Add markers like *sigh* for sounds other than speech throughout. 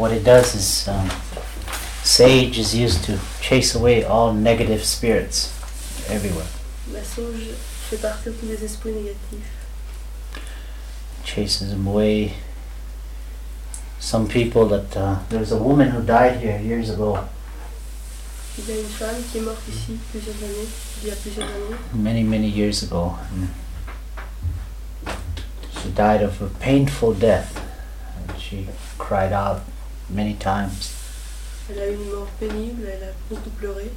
what it does is um, sage is used to chase away all negative spirits everywhere. La sauge fait partir tous les esprits négatifs. Chases them away. Some people that uh, there's a woman who died here years ago. Il y a une femme qui est morte ici plusieurs années, il y a plusieurs années. many, many years ago. She died of a painful death. And she cried out many times. Elle a eu une mort pénible, elle a beaucoup pleuré.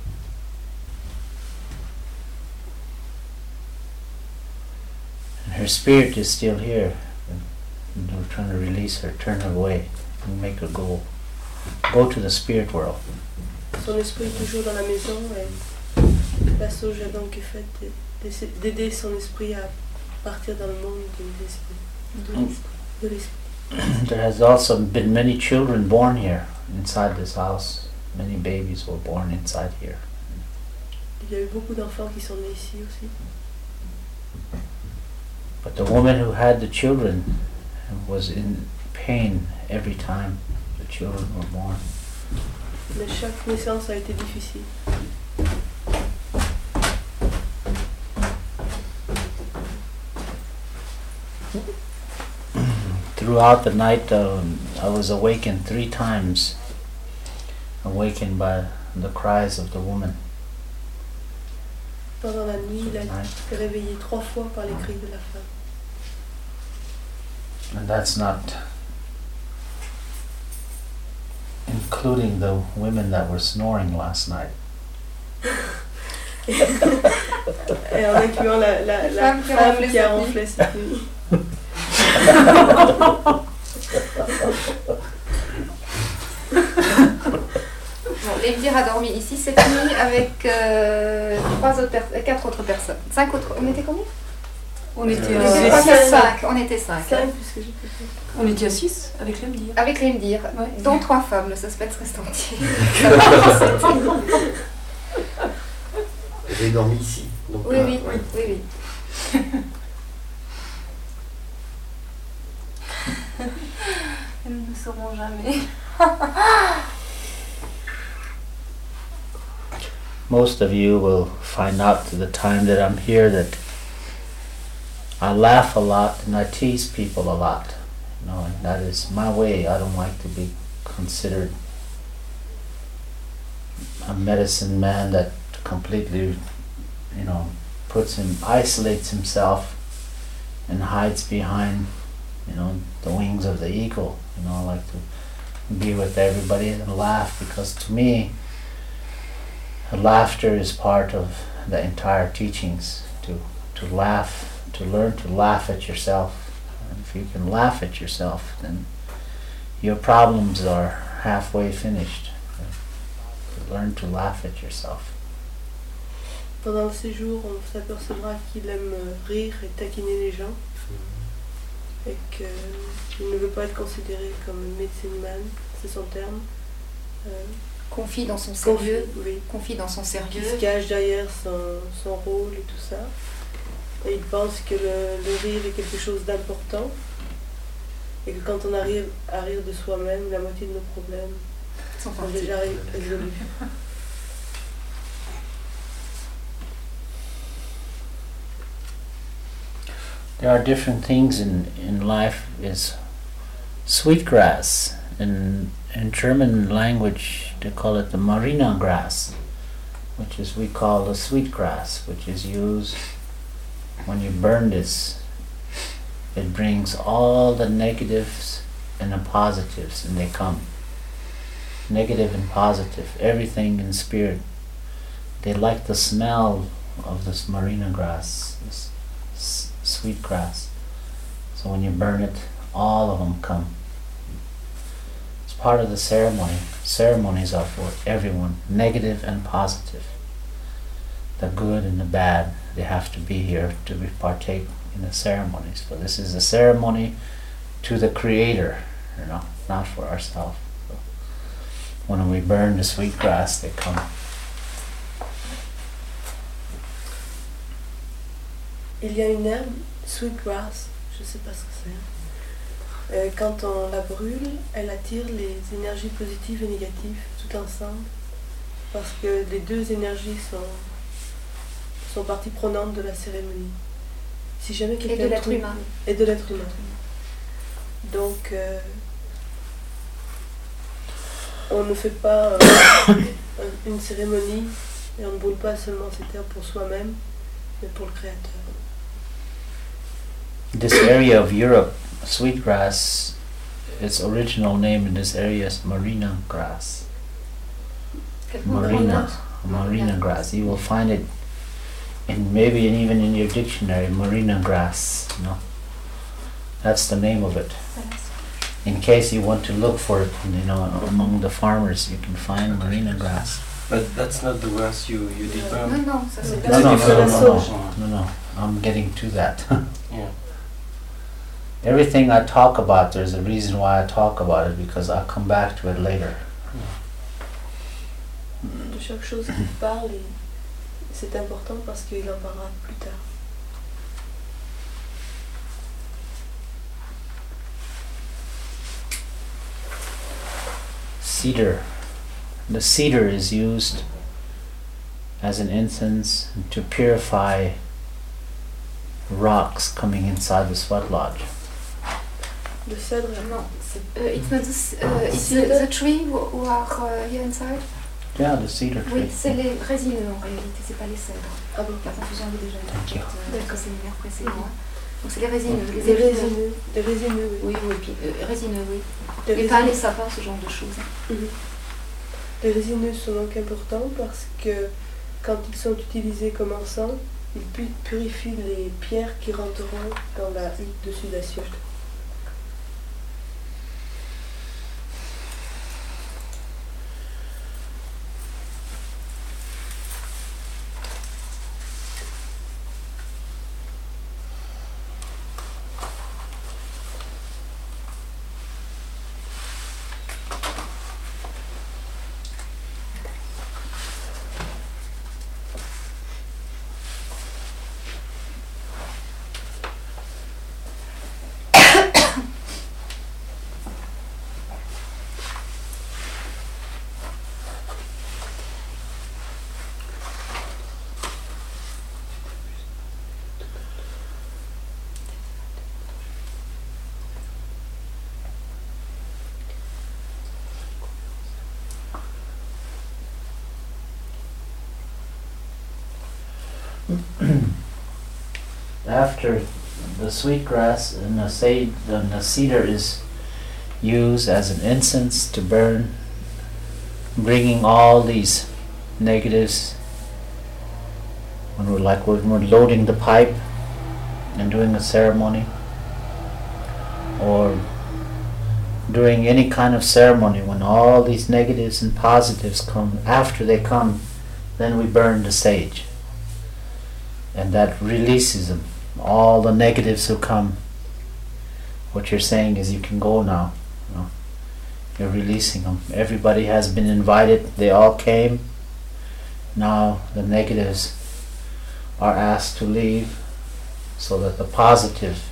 And her spirit is still here. And we're trying to release her, turn her away, and make her go. Go to the spirit world. Son esprit est toujours dans la maison et la sauge a donc fait d'aider- d'aider son esprit à partir dans le monde. De Mm. l'esprit. De l'esprit. *clears throat* there has also been many children born here, inside this house. Many babies were born inside here. Il y a eu beaucoup d'enfants qui sont nés ici aussi. But the woman who had the children was in pain every time the children were born. Mais chaque naissance a été difficile. Throughout the night, um, I was awakened three times, awakened by the cries of the woman. Pendant la nuit, il a Right. été réveillé trois fois par les cris de la femme. And that's not including the women that were snoring last night. *laughs* Et en incluant la, la, la Femme qui a ronflé cette nuit. Lemdir a dormi ici cette nuit avec euh, trois autres per- euh, quatre autres personnes. Cinq autres. On était combien? On était, Euh, On était pas cinq. cinq. On était cinq. J'ai on était à 6 avec l'MDIR. Avec Lemdir, Ouais. dont trois femmes. Le suspense reste entier. Vous avez dormi ici. Donc, Oui, euh, oui, ouais. oui, oui. *laughs* Ne jamais. Most of you will find out the time that I'm here that I laugh a lot and I tease people a lot. You know, and that is my way. I don't like to be considered a medicine man that completely, you know, puts him, isolates himself and hides behind, you know, the wings of the eagle. You know, I like to be with everybody and laugh because to me, laughter is part of the entire teachings. To to laugh, to learn to laugh at yourself. And if you can laugh at yourself, then your problems are halfway finished. Learn to laugh at yourself. Pendant le séjour, on s'apercevra qu'il aime rire et taquiner les gens et qu'il ne veut pas être considéré comme medicine man, c'est son terme. Euh, Confie dans son confie- sérieux. oui, Confie dans son sérieux. se cache derrière son, son rôle et tout ça. Et il pense que le, le rire est quelque chose d'important et que quand on arrive à rire de soi-même, la moitié de nos problèmes Sont déjà ré- résolus. *laughs* There are different things in, in life is sweetgrass. In in German language they call it the marina grass, which is we call the sweetgrass, which is used when you burn this. It brings all the negatives and the positives and they come. Negative and positive, everything in spirit. They like the smell of this marina grass, sweet grass. So when you burn it, all of them come. It's part of the ceremony. Ceremonies are for everyone, negative and positive. The good and the bad, they have to be here to be partake in the ceremonies. But this is a ceremony to the Creator, you know, not for ourselves. So when we burn the sweet grass, they come. Il y a une herbe, sweetgrass, je sais pas ce que c'est. Euh, quand on la brûle, elle attire les énergies positives et négatives tout ensemble. Parce que les deux énergies sont, sont partie prenante de la cérémonie. Si jamais Et de l'être humain. Et de l'être humain. Donc, euh, on ne fait pas euh, *coughs* un- une cérémonie et on ne brûle pas seulement ces terres pour soi-même, mais pour le Créateur. This area of Europe, sweetgrass, its original name in this area is marina grass. Marina, marina grass. You will find it in maybe and even in your dictionary, marina grass. No, that's the name of it. In case you want to look for it, you know, among the farmers, you can find marina grass. But that's not the grass you, you did Non, burn. non, ça c'est No, No, no, no, no, no, no, no, no. I'm getting to that. *laughs* Yeah. Everything I talk about, there's a reason why I talk about it because I'll come back to it later. De chaque chose qu'il parle, c'est important parce qu'il en parlera plus tard. Cedar. The cedar is used as an incense to purify rocks coming inside the sweat lodge. Le cèdre, Non, c'est- uh, it's not the, uh, it's the, the tree who, are uh, here inside? Yeah, the cedar tree. Oui, c'est les résineux en réalité, c'est pas les cèdres. ah bon, La confusion avait déjà faite euh, au séminaire précédent. Donc c'est les résineux, les les résineux, les résineux, oui. Oui, oui, puis, euh, résineux, oui. Les Les pas les sapins, ce genre de choses. hein. les résineux sont donc importants parce que quand ils sont utilisés comme encens, ils pu- purifient les pierres qui rentreront dans la hutte dessus d'assiette. After the sweetgrass and the sage, and the cedar is used as an incense to burn, bringing all these negatives. When we're like when we're loading the pipe and doing a ceremony, or during any kind of ceremony, when all these negatives and positives come, after they come, then we burn the sage and that releases them. All the negatives who come. What you're saying is you can go now. you know. You're releasing them. Everybody has been invited. They all came. Now the negatives are asked to leave so that the positive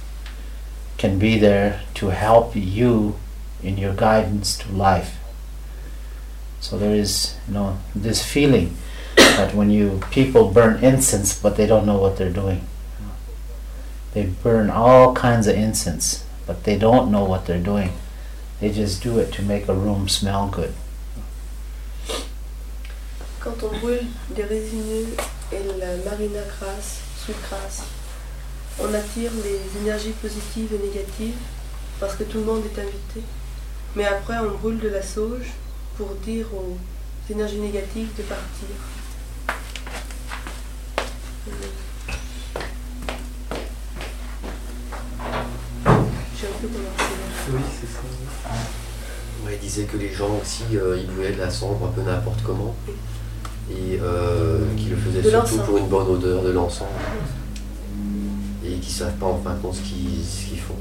can be there to help you in your guidance to life. So there is, you know, this feeling that when you people burn incense but they don't know what they're doing they burn all kinds of incense but they don't know what they're doing they just do it to make a room smell good Quand on brûle des résineux et la marina grasse, sous grasse, on attire les énergies positives et négatives parce que tout le monde est invité. Mais après, on brûle de la sauge pour dire aux énergies négatives de partir. J'ai un peu commencé là. Oui, c'est ça. Ouais, il disait que les gens aussi, euh, ils brûlaient de la cendre un peu n'importe comment. Et euh, qui le faisaient De surtout pour une bonne odeur de l'encens. Et qui savent pas en fin de compte ce qu'ils ce qu'ils font.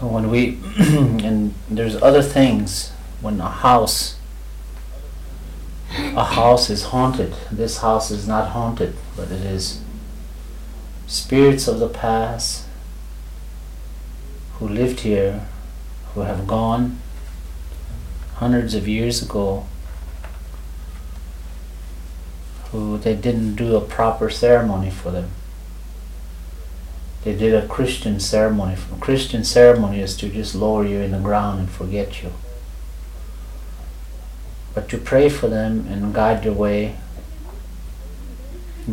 When we *clears throat* and there's other things when a house a house is haunted. This house is not haunted, but it is spirits of the past who lived here, who have gone hundreds of years ago, who they didn't do a proper ceremony for them. They did a Christian ceremony. A Christian ceremony is to just lower you in the ground and forget you but to pray for them and guide their way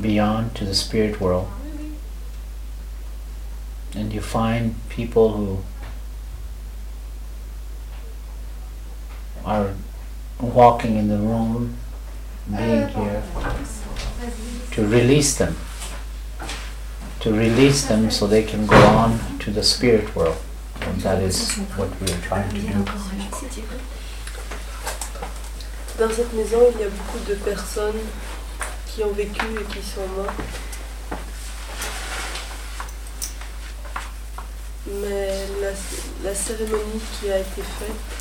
beyond to the spirit world. And you find people who are walking in the room, being uh, here, to release them. To release them so they can go on to the spirit world. And that is what we are trying to do. Dans cette maison, il y a beaucoup de personnes qui ont vécu et qui sont mortes. Mais la, cérémonie qui a été faite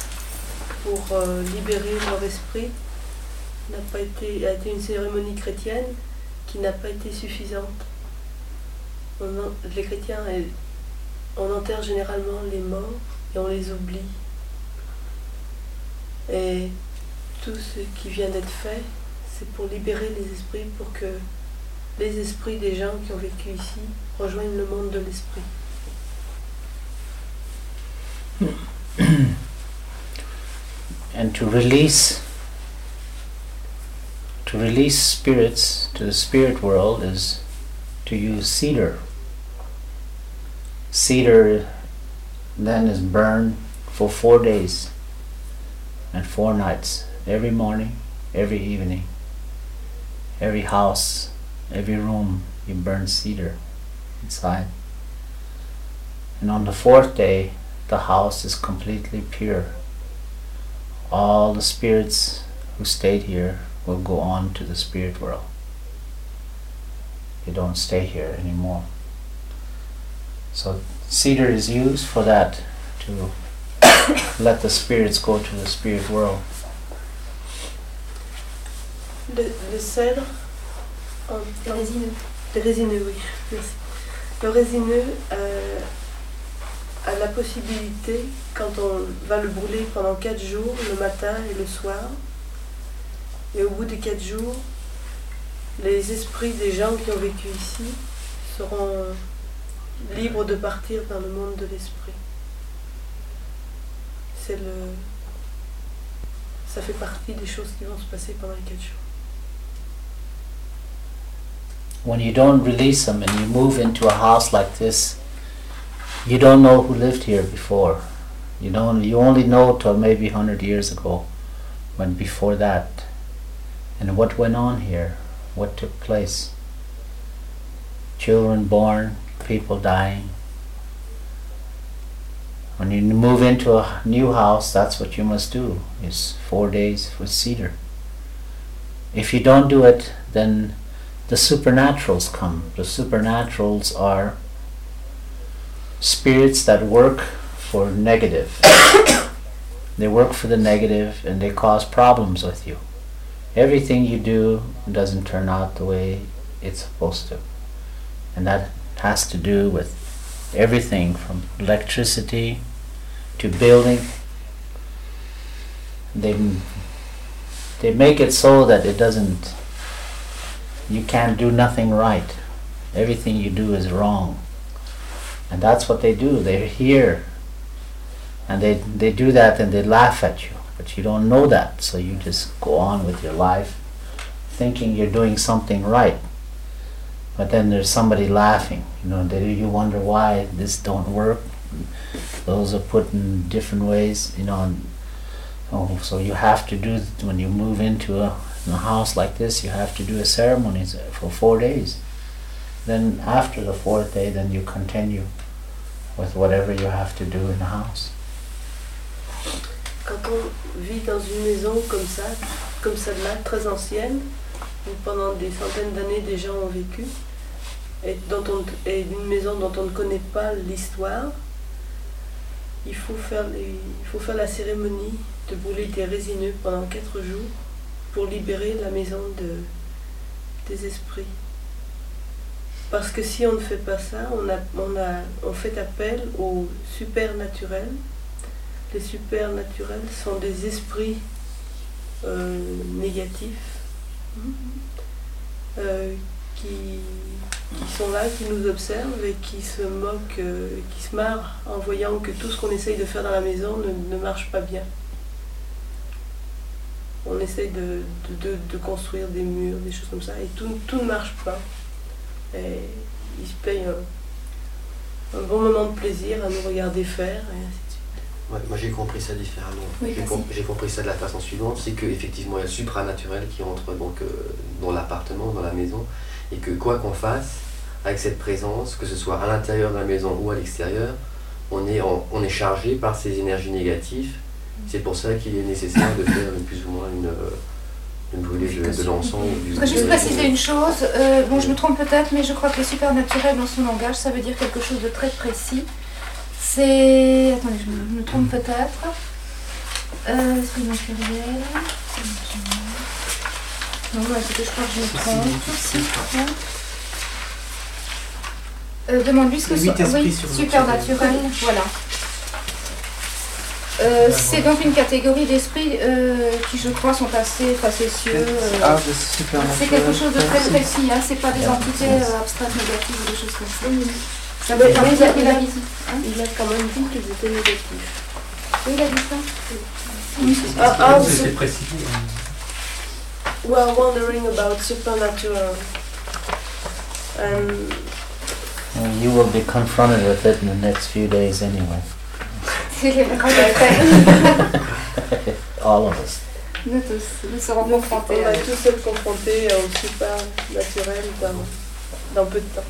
pour euh, libérer leur esprit n'a pas a été une cérémonie chrétienne qui n'a pas été suffisante. En- les chrétiens, on enterre généralement les morts et on les oublie. Et tout ce qui vient d'être fait, c'est pour libérer les esprits, pour que les esprits des gens qui ont vécu ici rejoignent le monde de l'esprit. *coughs* and to release to release spirits to the spirit world is to use cedar. Cedar then is burned for four days and four nights every morning every evening. Every house every room you burn cedar inside. And on the fourth day the house is completely pure. All the spirits who stayed here will go on to the spirit world. They don't stay here anymore. So cedar is used for that, to let the spirits go to the spirit world. Le, le cèdre, en, Le résineux. Le résineux, oui, merci. Le résineux euh, a la possibilité, quand on va le brûler pendant 4 jours, le matin et le soir, et au bout des 4 jours, les esprits des gens qui ont vécu ici seront libres de partir dans le monde de l'esprit. C'est le. Ça fait partie des choses qui vont se passer pendant les 4 jours. When you don't release them and you move into a house like this, you don't know who lived here before. You don't. You only know till maybe hundred years ago, when before that, and what went on here, what took place. Children born, people dying. When you move into a new house, that's what you must do. Is four days with cedar. If you don't do it, then the supernaturals come. The supernaturals are spirits that work for negative. *coughs* they work for the negative and they cause problems with you. Everything you do doesn't turn out the way it's supposed to. And that has to do with everything from electricity to building. They they make it so that it doesn't you can't do nothing right. Everything you do is wrong. And that's what they do. They're here. And they, they do that and they laugh at you. But you don't know that. So you just go on with your life thinking you're doing something right. But then there's somebody laughing. You know, they, you wonder why this don't work. Those are put in different ways, you know. And, oh, so you have to do, when you move into a, in a house like this, you have to do a ceremony for four days. Then after the fourth day, then you continue with whatever you have to do in the house. Quand on vit dans une maison comme ça, comme celle-là, très ancienne, où pendant des centaines d'années des gens ont vécu, et, dont une maison dont on ne connaît pas l'histoire, il faut, faire la cérémonie de brûler des résineux pendant quatre jours pour libérer la maison de, des esprits. Parce que si on ne fait pas ça, on, on fait appel au supernaturel. Les supernaturels sont des esprits euh, négatifs euh, qui, sont là, qui nous observent et qui se moquent, euh, qui se marrent en voyant que tout ce qu'on essaye de faire dans la maison ne, marche pas bien. On essaye de, construire des murs, des choses comme ça, et tout, ne marche pas. Et ils se payent un, bon moment de plaisir à nous regarder faire, et. Ouais, moi j'ai compris ça différemment. Oui, j'ai, com- compris ça de la façon suivante, c'est qu'effectivement il y a le supranaturel qui entre donc, euh, dans l'appartement, dans la maison, et que quoi qu'on fasse, avec cette présence, que ce soit à l'intérieur de la maison ou à l'extérieur, on est, en- on est chargé par ces énergies négatives. C'est pour ça qu'il est nécessaire de faire plus ou moins une, euh, de, de voudrais juste préciser une chose. euh, bon, je me trompe peut-être, mais je crois que le supernaturel dans son langage, ça veut dire quelque chose de très précis. C'est. Attendez, je me, je me trompe peut-être. Euh, esprit matériel. Non, non, écoutez, je crois que je me trompe. Euh, Demande-lui ce que c'est. Oui, supernaturel, *laughs* voilà. Euh, c'est donc une catégorie d'esprits euh, qui, je crois, sont assez facétieux. euh, Ah, c'est quelque chose de très précis, hein, c'est pas des entités abstraites négatives ou des choses comme ça. Ça Mais- veut mais dire il qu'il a- a visite. Hein Il a quand même dit qu'ils étaient négatifs. oui, il a dit ça. Ah, ah, C'était précisé. We are wondering about supernatural. And Well, you will be confronted with it in the next few days anyway. *laughs* C'est. *laughs* All of us. Nous tous, nous serons confrontés. on va tous être confrontés au supernaturel dans, dans peu de temps.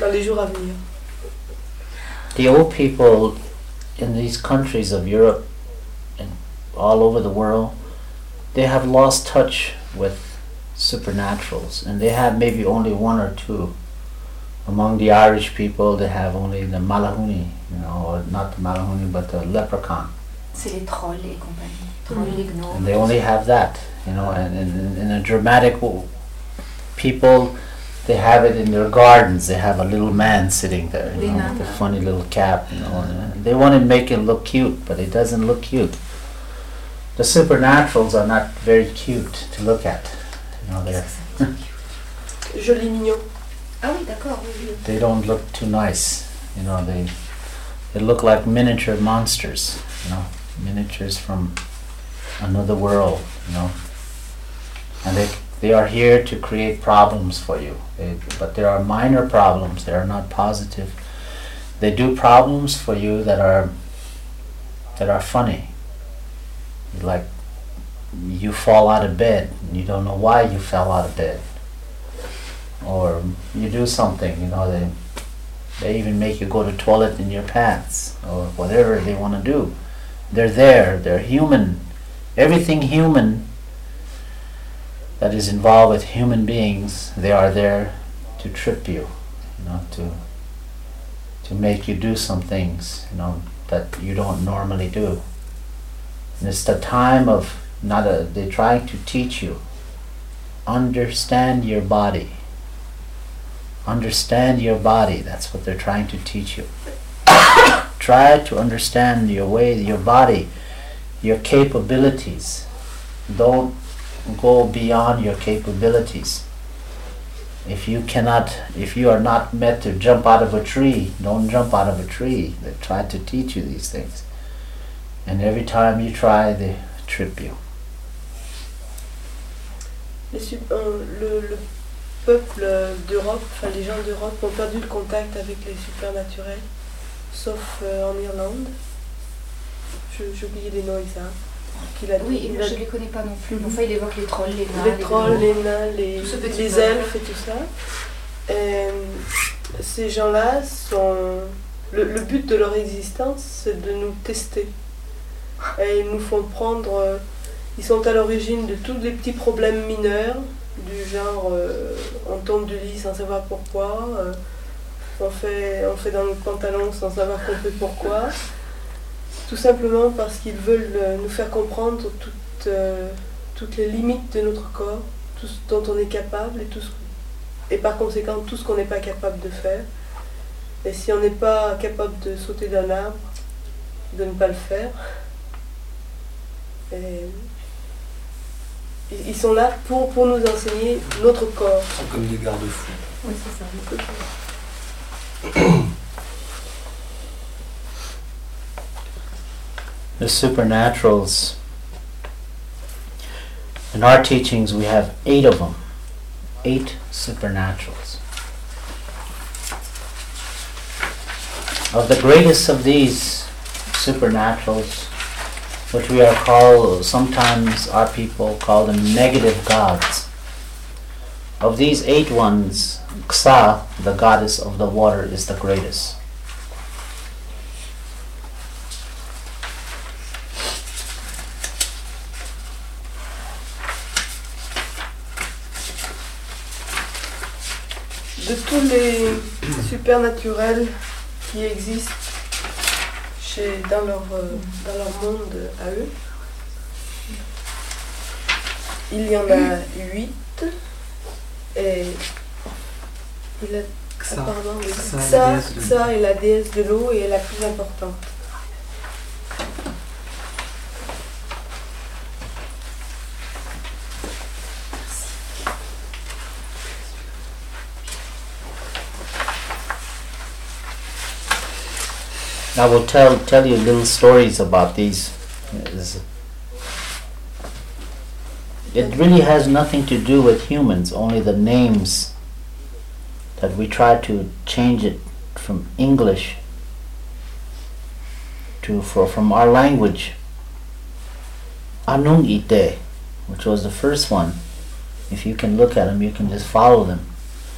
Dans les jours à venir. The old people in these countries of Europe and all over the world, they have lost touch with supernaturals, and they have maybe only one or two. Among the Irish people, they have only the Malahuni, you know, or not the Malahuni, but the leprechaun, C'est les trolls et compagnie. Trolls, les and they only have that, you know. And in, in a dramatic w- people, they have it in their gardens. They have a little man sitting there, you know, with a funny little cap, you know. And they want to make it look cute, but it doesn't look cute. The supernaturals are not very cute to look at. You know, they're *laughs* Joli mignon. Ah oui, d'accord, oui, oui. they don't look too nice. You know, they they look like miniature monsters. You know, miniatures from another world. You know, and they they are here to create problems for you. They, but there are minor problems. They are not positive. They do problems for you that are that are funny. Like you fall out of bed you don't know why you fell out of bed or you do something, you know, they they even make you go to toilet in your pants or whatever they want to do. They're there, they're human. Everything human that is involved with human beings, they are there to trip you, you know, to to make you do some things, you know, that you don't normally do. And it's the time of not a they're trying to teach you. Understand your body. Understand your body. That's what they're trying to teach you. *coughs* Try to understand your way, your body, your capabilities. Don't go beyond your capabilities. If you cannot, if you are not meant to jump out of a tree, don't jump out of a tree. They try to teach you these things. And every time you try, they trip you. Les sup- euh, le, le peuple d'Europe, enfin les gens d'Europe ont perdu le contact avec les supernaturels, sauf euh, en Irlande. J'ai oublié les noms exacts. Qu'il a Oui, il a- je les connais pas non plus. Enfin, il évoque les trolls, les nains, les trolls, les nains, les, elfes et tout ça. Et ces gens-là sont. Le, le but de leur existence, c'est de nous tester. Et ils nous font prendre. euh, Ils sont à l'origine de tous les petits problèmes mineurs, du genre euh, on tombe du lit sans savoir pourquoi, euh, on, fait, on fait dans le pantalon sans savoir qu'on fait pourquoi. Tout simplement parce qu'ils veulent euh, nous faire comprendre toutes, euh, toutes les limites de notre corps, tout ce dont on est capable et, tout ce- et par conséquent tout ce qu'on n'est pas capable de faire. Et si on n'est pas capable de sauter d'un arbre, de ne pas le faire. Et ils sont là pour, pour nous enseigner notre corps. Ils sont comme des garde-fous. Oui, c'est ça. *coughs* *coughs* the supernaturals. In our teachings, we have eight of them. Eight supernaturals. Of the greatest of these supernaturals, which we are called, sometimes our people call them negative gods. Of these eight ones, Xa, the goddess of the water, is the greatest. De tous les supernaturels qui existent chez, dans, leur, euh, dans leur monde à eux, il y en a huit. Et il a Xa. apparemment. Xa, Xa, la déesse de l'eau et est la plus importante. I will tell tell you little stories about these. It really has nothing to do with humans, only the names that we try to change it from English to for from our language. Anung Ite, which was the first one. If you can look at them, you can just follow them.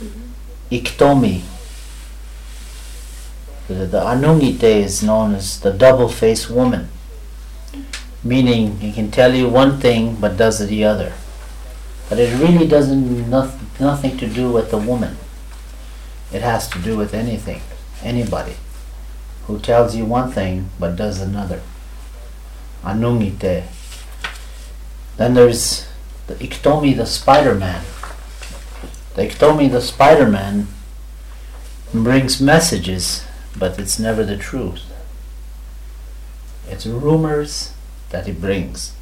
Mm-hmm. Iktomi, the, the Anungite is known as the double-faced woman, meaning he can tell you one thing but does the other. But it really doesn't noth- nothing to do with the woman. It has to do with anything, anybody who tells you one thing but does another. Anungite. Then there's the Iktomi, the Spider-Man. The Iktomi, the Spider-Man, brings messages but it's never the truth. It's rumors that he brings.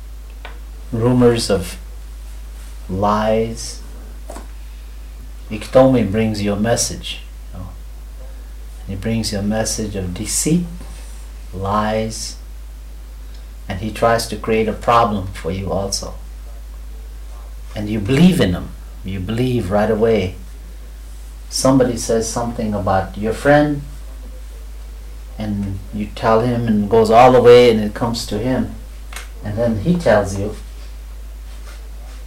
Rumors of lies. Iktomi brings you a message. you know. He brings you a message of deceit, lies, and he tries to create a problem for you also. And you believe in him. You believe right away. Somebody says something about your friend, and you tell him and goes all the way and it comes to him. And then he tells you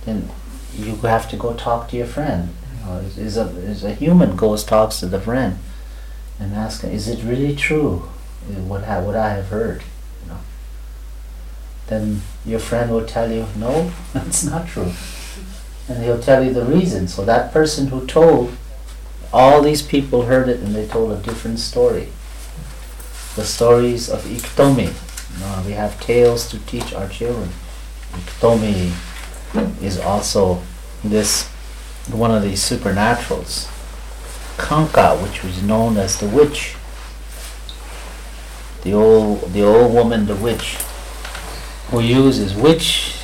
then you have to go talk to your friend. You know, is, a, is a human goes talks to the friend and ask is it really true uh, what, ha- what I have heard? You know? Then your friend will tell you no *laughs* it's not true. And he'll tell you the reason. So that person who told all these people heard it and they told a different story the stories of Iktomi. Uh, we have tales to teach our children. Iktomi is also this one of these supernaturals. Kanka, which was known as the witch. The old the old woman, the witch, who uses witch.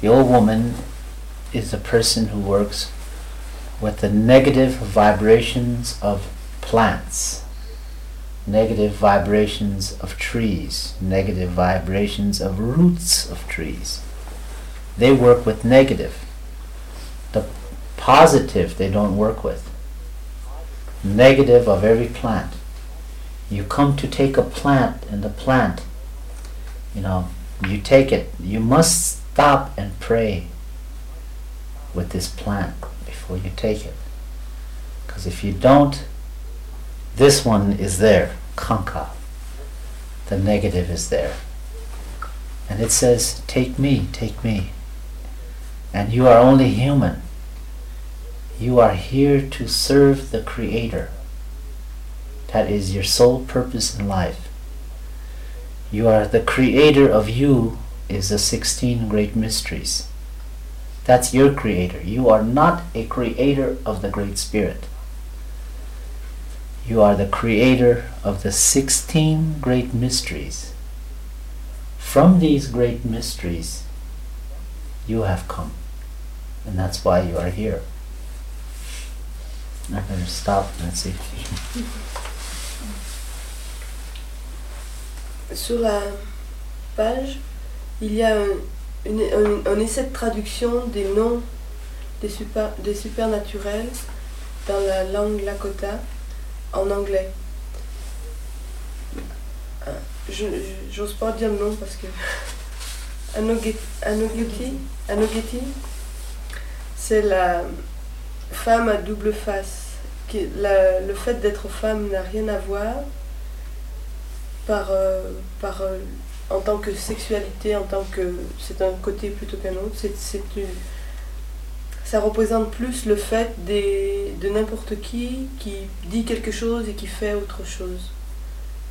The old woman is the person who works with the negative vibrations of plants negative vibrations of trees, negative vibrations of roots of trees. They work with negative. The positive they don't work with. Negative of every plant. You come to take a plant and the plant, you know, you take it, you must stop and pray with this plant before you take it. Because if you don't, this one is there, kanka. The negative is there. And it says, Take me, take me. And you are only human. You are here to serve the Creator. That is your sole purpose in life. You are the creator of you is the 16 great mysteries. That's your creator. You are not a creator of the Great Spirit. You are the creator of the 16 great mysteries. From these great mysteries, you have come. And that's why you are here. I'm going to stop and see. *laughs* Sur la page, il y a un, une- un- un essai de traduction des noms des, super, des supernaturels dans la langue Lakota en anglais. Euh, j'ose pas dire le nom parce que. *laughs* Anoge- Anogeti, c'est la femme à double face. Qui, la- le fait d'être femme n'a rien à voir par, euh, par, euh, en tant que sexualité, en tant que c'est un côté plutôt qu'un autre. C'est une- ça représente plus le fait des, de n'importe qui qui dit quelque chose et qui fait autre chose.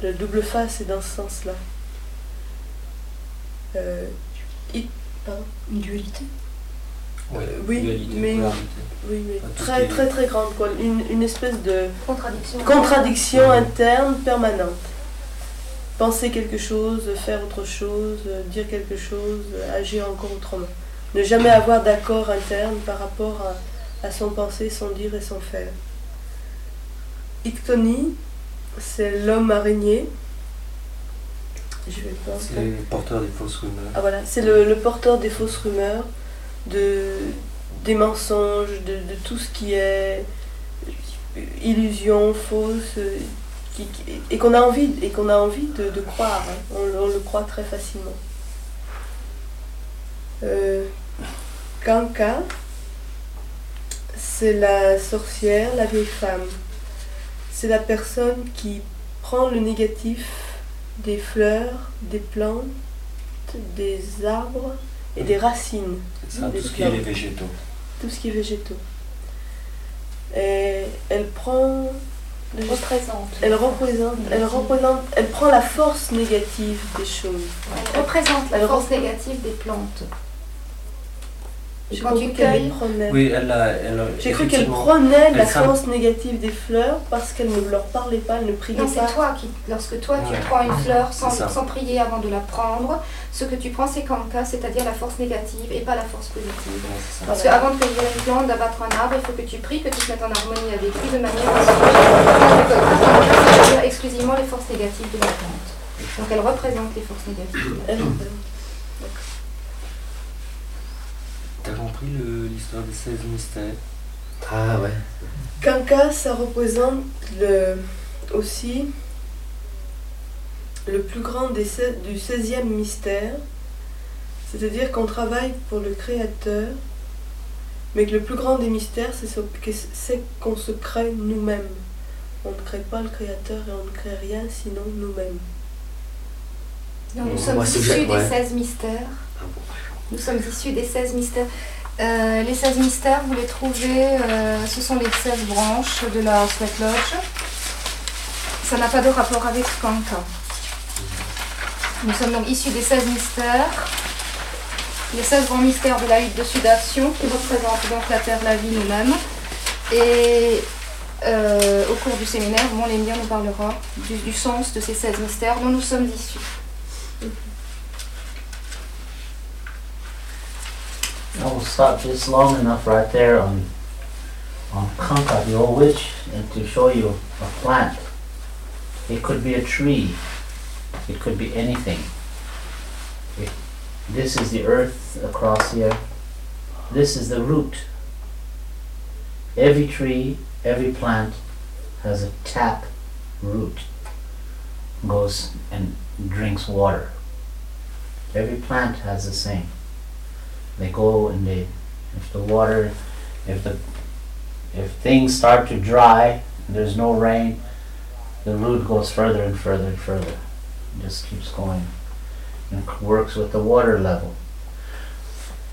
Le double face est dans ce sens-là. Euh, it- pardon. Une dualité? Ouais, Euh, oui, dualité, mais-. Oui, très très très grande, quoi. Une, une espèce de Contradiction. contradiction interne permanente. Penser quelque chose, faire autre chose, dire quelque chose, agir encore autrement. Ne jamais avoir d'accord interne par rapport à, à son penser, son dire et son faire. Ictoni, c'est l'homme araignée. Je vais pas. C'est le porteur des fausses rumeurs. Ah voilà, c'est le, le porteur des fausses rumeurs, de, des mensonges, de, de tout ce qui est illusion, fausse, qui- qui- et qu'on a envie, et qu'on a envie de, de croire. hein. On, on le croit très facilement. Euh, Kanka, c'est la sorcière, la vieille femme. C'est la personne qui prend le négatif des fleurs, des plantes, des arbres et des racines, C'est ça, Des tout ce qui est végétaux. tout ce qui est végétaux. Et elle prend, Représente. elle représente, elle représente, elle prend la force négative des choses. Elle représente la Elle force représente- négative des plantes. J'ai tu qu'elle prenait. Oui, elle a. Elle a J'ai cru qu'elle prenait la force négative des fleurs parce qu'elle ne leur parlait pas, elle ne priait Non, pas. c'est toi qui, lorsque toi tu prends une fleur sans, sans prier avant de la prendre, ce que tu prends c'est kanka, c'est-à-dire la force négative et pas la force positive. Ouais. Parce qu'avant de cueillir une plante, d'abattre un arbre, il faut que tu pries, que tu te mettes en harmonie avec lui de manière à ce que c'est-à-dire exclusivement les forces négatives de la plante. Donc elle représente les forces négatives. de la Elle- plante. T'as compris le- l'histoire des 16 mystères? Ah ouais. Kanka, ça représente le, aussi le plus grand des du 16e mystère. C'est-à-dire qu'on travaille pour le Créateur, mais que le plus grand des mystères, c'est qu'on se crée nous-mêmes. On ne crée pas le Créateur et on ne crée rien sinon nous-mêmes. Donc nous sommes issus ouais. des 16 mystères. Ah bon. Nous sommes issus des 16 mystères. Euh, les 16 mystères, vous les trouvez, euh, ce sont les 16 branches de la Sweat Lodge. Ça n'a pas de rapport avec Kanka. Nous sommes donc issus des 16 mystères. Les 16 grands mystères de la hutte de sudation qui représentent donc la terre, la vie, nous-mêmes. Et euh, au cours du séminaire, mon Lémia nous parlera du, du sens de ces 16 mystères dont nous sommes issus. I will stop just long enough right there on on Kanka, the old witch, and to show you a plant. It could be a tree. It could be anything. It, this is the earth across here. This is the root. Every tree, every plant has a tap root. Goes and drinks water. Every plant has the same they go and they if the water if the if things start to dry there's no rain the root goes further and further and further. It just keeps going and works with the water level.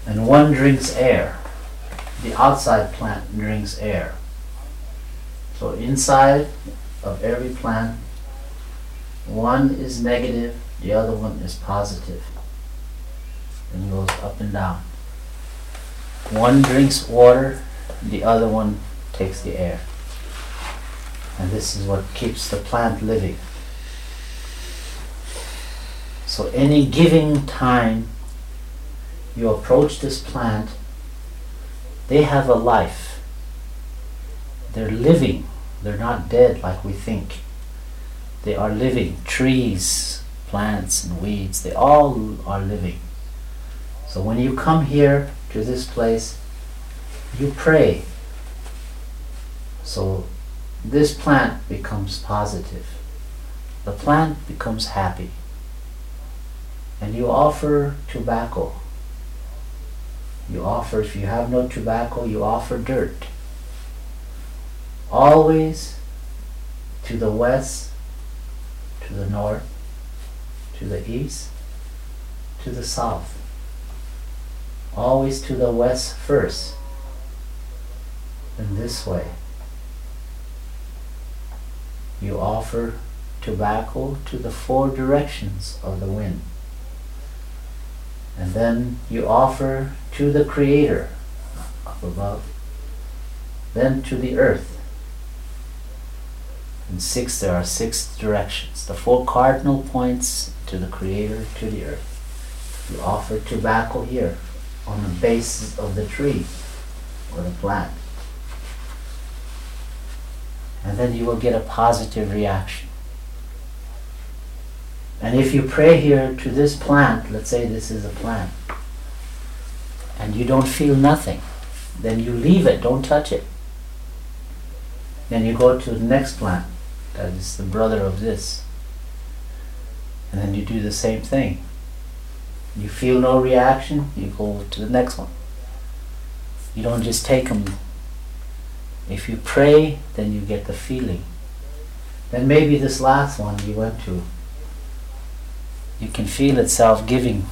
And one drinks air. The outside plant drinks air. So inside of every plant one is negative the other one is positive. And goes up and down. One drinks water, the other one takes the air. And this is what keeps the plant living. So any giving time you approach this plant, they have a life. They're living. They're not dead like we think. They are living. Trees, plants, and weeds, they all are living. So when you come here to this place, you pray. So this plant becomes positive. The plant becomes happy. And you offer tobacco. You offer, if you have no tobacco, you offer dirt. Always to the west, to the north, to the east, to the south. Always to the west first, and this way. You offer tobacco to the four directions of the wind. And then you offer to the Creator up above, then to the earth. In six, there are six directions. The four cardinal points to the Creator, to the earth. You offer tobacco here on the base of the tree or the plant. And then you will get a positive reaction. And if you pray here to this plant, let's say this is a plant, and you don't feel nothing, then you leave it, don't touch it. Then you go to the next plant, that is the brother of this. And then you do the same thing. You feel no reaction, you go to the next one. You don't just take them. If you pray, then you get the feeling. Then maybe this last one you went to, you can feel itself giving,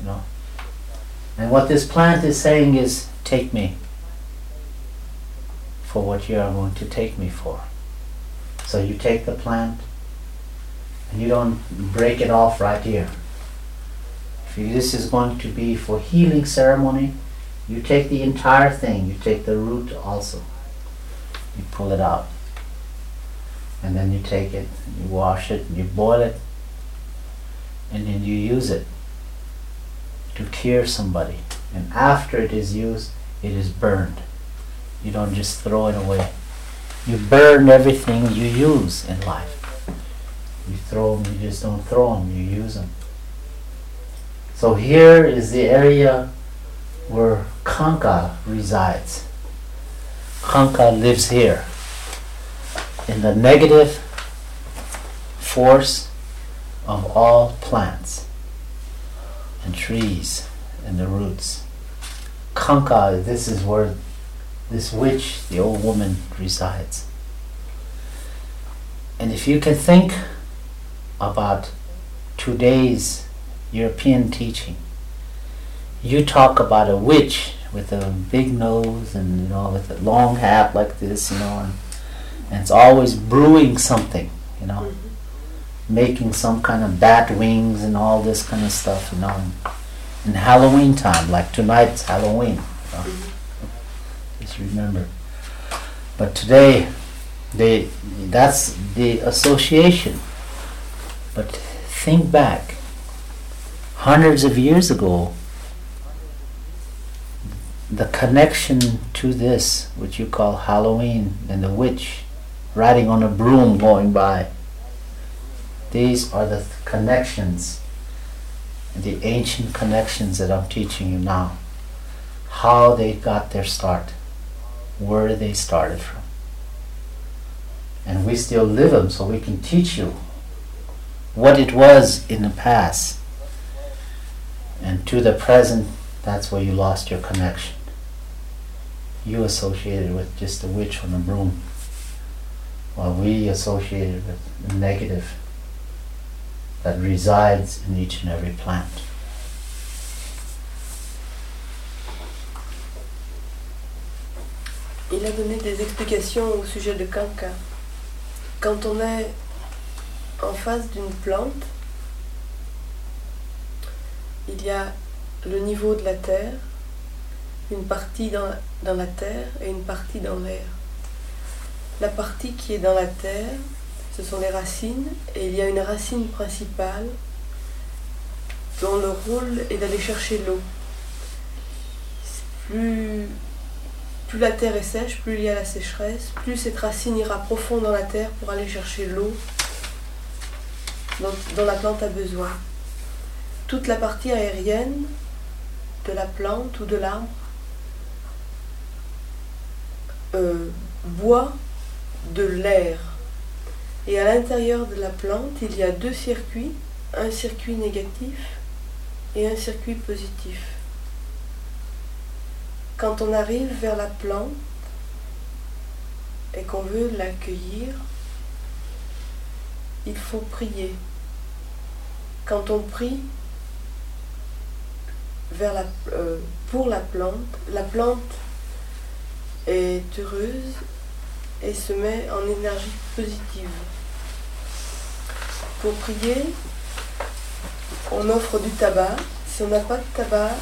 you know. And what this plant is saying is, take me for what you are going to take me for. So you take the plant and you don't break it off right here. If this is going to be for healing ceremony, you take the entire thing, you take the root also. You pull it out. And then you take it, you wash it, you boil it, and then you use it to cure somebody. And after it is used, it is burned. You don't just throw it away. You burn everything you use in life. You throw them, you just don't throw them, you use them. So here is the area where Kanka resides. Kanka lives here. In the negative force of all plants and trees and the roots. Kanka, this is where this witch, the old woman, resides. And if you can think about today's European teaching, you talk about a witch with a big nose and you know with a long hat like this, you know, and, and it's always brewing something, you know, making some kind of bat wings and all this kind of stuff, you know. In Halloween time, like tonight's Halloween, you know. Just remember. But today, they that's the association. But think back, hundreds of years ago, the connection to this, which you call Halloween, and the witch riding on a broom going by. These are the th- connections, the ancient connections that I'm teaching you now. How they got their start, where they started from. And we still live them, so we can teach you what it was in the past. And to the present, that's where you lost your connection. You associated with just the witch on the broom, while we associated with the negative that resides in each and every plant. Il a donné des explications au sujet de Kanka. Quand on est en face d'une plante, il y a le niveau de la terre, une partie dans, la terre et une partie dans l'air. La partie qui est dans la terre, ce sont les racines, et il y a une racine principale dont le rôle est d'aller chercher l'eau. Plus, la terre est sèche, plus il y a la sécheresse, plus cette racine ira profond dans la terre pour aller chercher l'eau dont la plante a besoin. Toute la partie aérienne de la plante ou de l'arbre euh, boit de l'air. Et à l'intérieur de la plante, il y a deux circuits, un circuit négatif et un circuit positif. Quand on arrive vers la plante et qu'on veut l'accueillir, il faut prier. Quand on prie vers la, euh, pour la plante, la plante est heureuse et se met en énergie positive. Pour prier, on offre du tabac. Si on n'a pas de tabac,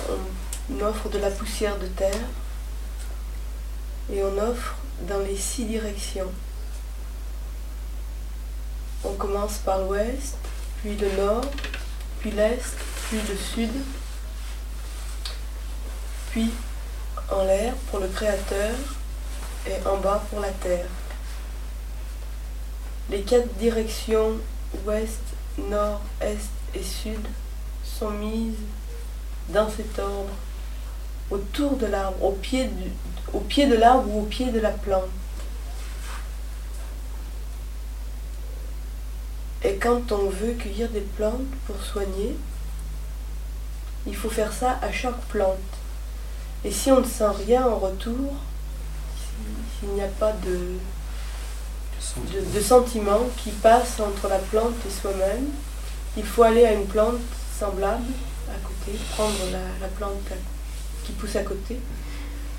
on offre de la poussière de terre et on offre dans les six directions. On commence par l'ouest, puis le nord, puis l'est, puis le sud, puis en l'air pour le Créateur et en bas pour la terre. Les quatre directions ouest, nord, est et sud sont mises dans cet ordre autour de l'arbre, au pied, au pied de l'arbre ou au pied de la plante. Et quand on veut cueillir des plantes pour soigner, il faut faire ça à chaque plante. Et si on ne sent rien en retour, si- s'il n'y a pas de, de, sentiment qui passe entre la plante et soi-même, il faut aller à une plante semblable à côté, prendre la, la plante qui pousse à côté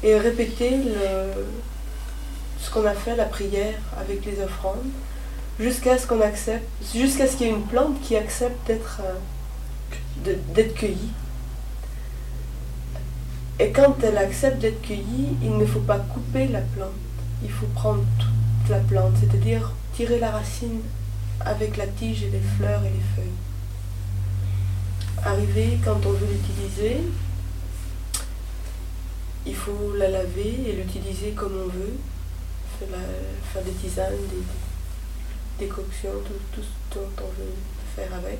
et répéter le- ce qu'on a fait, la prière avec les offrandes, jusqu'à ce qu'on accepte, jusqu'à ce qu'il y ait une plante qui accepte d'être euh, cueillie. Et quand elle accepte d'être cueillie, il ne faut pas couper la plante. Il faut prendre toute la plante, c'est-à-dire tirer la racine avec la tige et les fleurs et les feuilles. Arrivé quand on veut l'utiliser, il faut la laver et l'utiliser comme on veut, faire, des tisanes, des, des coctions, tout, tout ce dont on veut faire avec.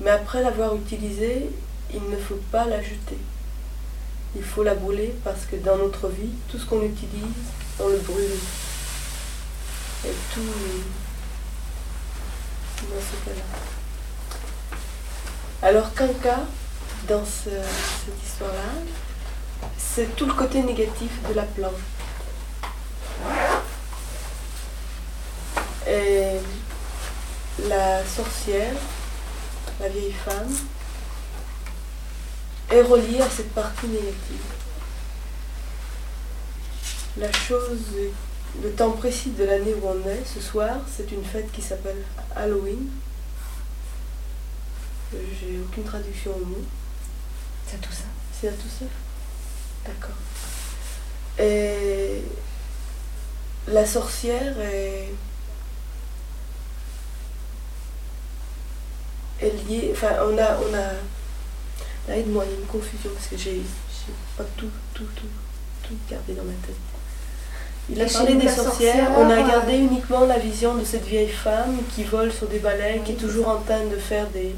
Mais après l'avoir utilisée, il ne faut pas la jeter. Il faut la brûler parce que dans notre vie, tout ce qu'on utilise, on le brûle. Et tout dans ce cas-là. Alors cas, dans ce- cette histoire-là, c'est tout le côté négatif de la plante. Et la sorcière, la vieille femme, est reliée à cette partie négative. La chose, le temps précis de l'année où on est, ce soir, c'est une fête qui s'appelle Halloween. J'ai aucune traduction au mot. C'est tout ça. C'est à tout ça D'accord. Et la sorcière est, est liée. Enfin, on a. On a aide-moi, il y a une confusion parce que j'ai pas tout, tout, tout, tout gardé dans ma tête. Il a parlé des sorcières, sorcière, on a euh, gardé uniquement la vision de cette vieille femme qui vole sur des balais, qui est toujours en train de faire des,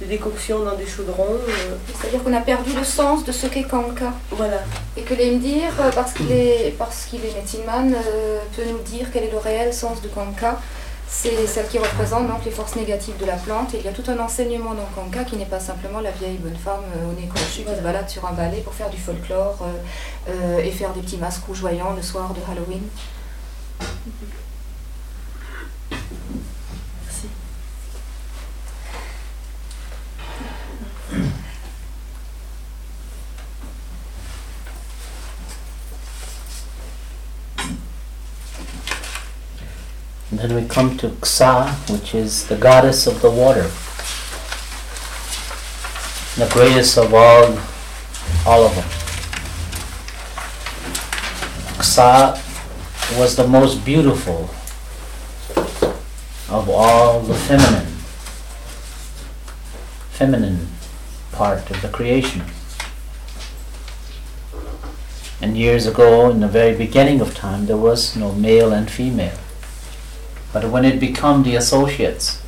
des décoctions dans des chaudrons. euh, C'est-à-dire qu'on a perdu le sens de ce qu'est Kanka. voilà. Et que l'Emdir, euh, parce qu'il est, parce qu'il est medicine man, euh, peut nous dire quel est le réel sens de Kanka. C'est celle qui représente donc les forces négatives de la plante. Et il y a tout un enseignement dans Kanka qui n'est pas simplement la vieille bonne femme euh, au nez crochu qui se balade sur un balai pour faire du folklore euh, euh, et faire des petits masques rougeoyants le soir de Halloween. Then we come to Ksa, which is the goddess of the water. the greatest of all, all of them. Ksa was the most beautiful of all the feminine, feminine part of the creation. And years ago, in the very beginning of time, there was no male and female. But when it became the associates,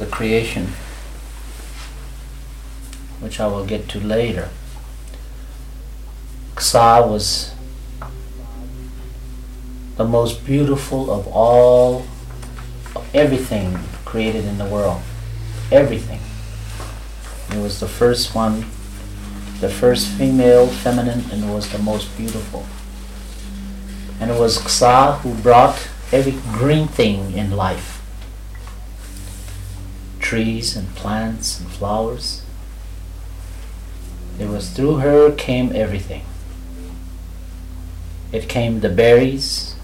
the creation, which I will get to later, Ksa was the most beautiful of all, of everything created in the world. Everything. It was the first one, the first female, feminine, and was the most beautiful. And it was Ksa who brought every green thing in life trees and plants and flowers. It was through her came everything. It came the berries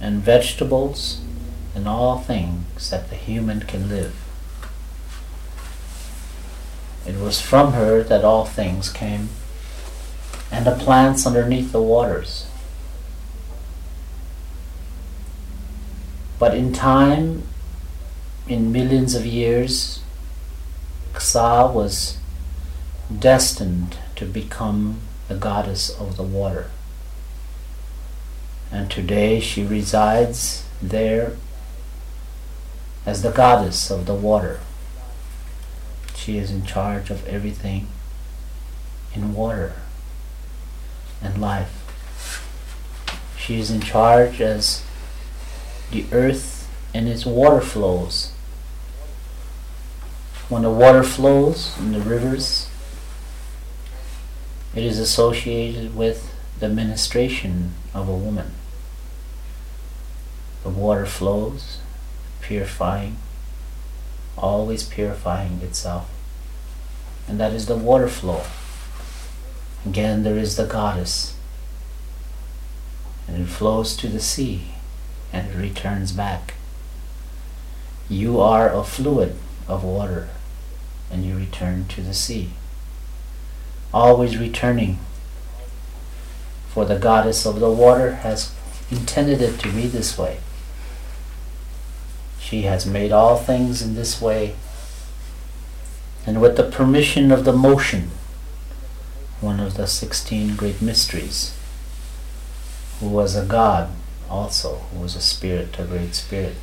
and vegetables and all things that the human can live. It was from her that all things came, and the plants underneath the waters. But in time, in millions of years, Ksa was destined to become the goddess of the water. And today she resides there as the goddess of the water. She is in charge of everything in water and life. She is in charge as the earth and its water flows. When the water flows in the rivers, it is associated with the ministration of a woman. The water flows, purifying, always purifying itself. And that is the water flow. Again, there is the goddess. And it flows to the sea and returns back. You are a fluid of water and you return to the sea. Always returning. For the goddess of the water has intended it to be this way. She has made all things in this way. And with the permission of the motion, one of the 16 great mysteries, who was a god also, who was a spirit, a great spirit,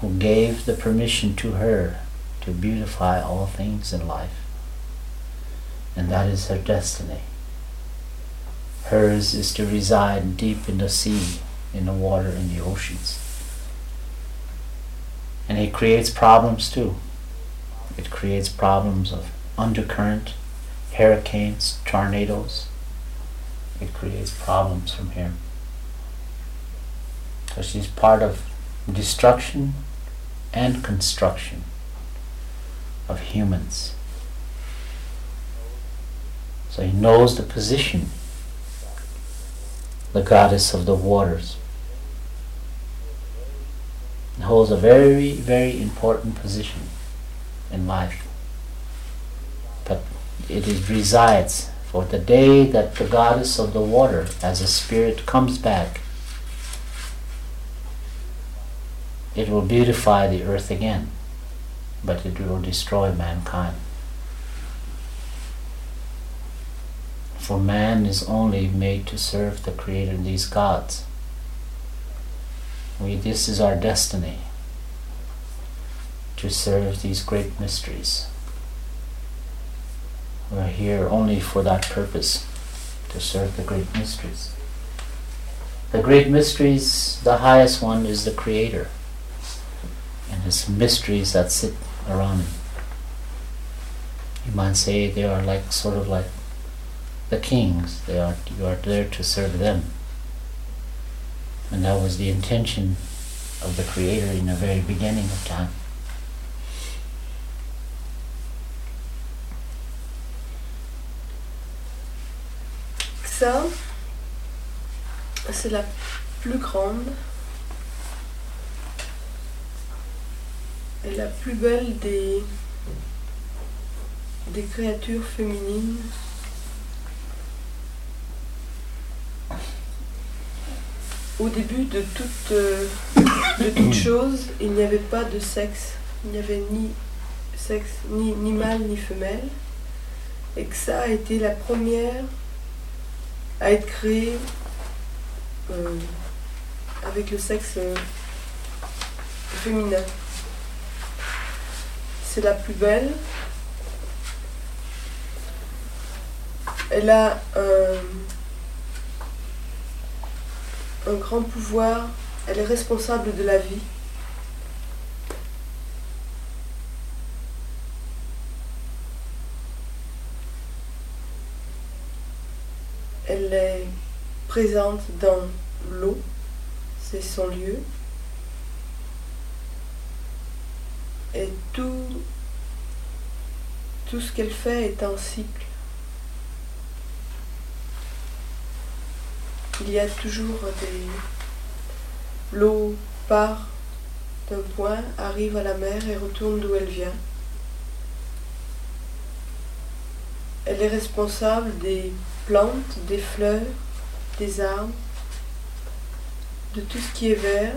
who gave the permission to her to beautify all things in life. And that is her destiny. Hers is to reside deep in the sea, in the water, in the oceans. And it creates problems too. It creates problems of undercurrent, hurricanes, tornadoes. It creates problems from here. So she's part of destruction and construction of humans. So he knows the position, the goddess of the waters. Holds a very, very important position in life. But it is, resides for the day that the goddess of the water, as a spirit, comes back it will beautify the earth again, but it will destroy mankind. For man is only made to serve the Creator, these gods. We, this is our destiny to serve these great mysteries. We're here only for that purpose, to serve the great mysteries. The great mysteries, the highest one is the Creator his mysteries that sit around him. You might say they are like sort of like the kings. They are you are there to serve them. And that was the intention of the Creator in the very beginning of time. Ça, c'est la plus grande la plus belle des, des créatures féminines. Au début de toute, euh, de toute chose, il n'y avait pas de sexe. Il n'y avait ni sexe, ni, ni mâle, ni femelle. Et que ça a été la première à être créée euh, avec le sexe euh, féminin. C'est la plus belle. Elle a un, un grand pouvoir. Elle est responsable de la vie. Elle est présente dans l'eau, c'est son lieu. Et tout, tout ce qu'elle fait est en cycle. Il y a toujours des... L'eau part d'un point, arrive à la mer et retourne d'où elle vient. Elle est responsable des plantes, des fleurs, des arbres, de tout ce qui est vert.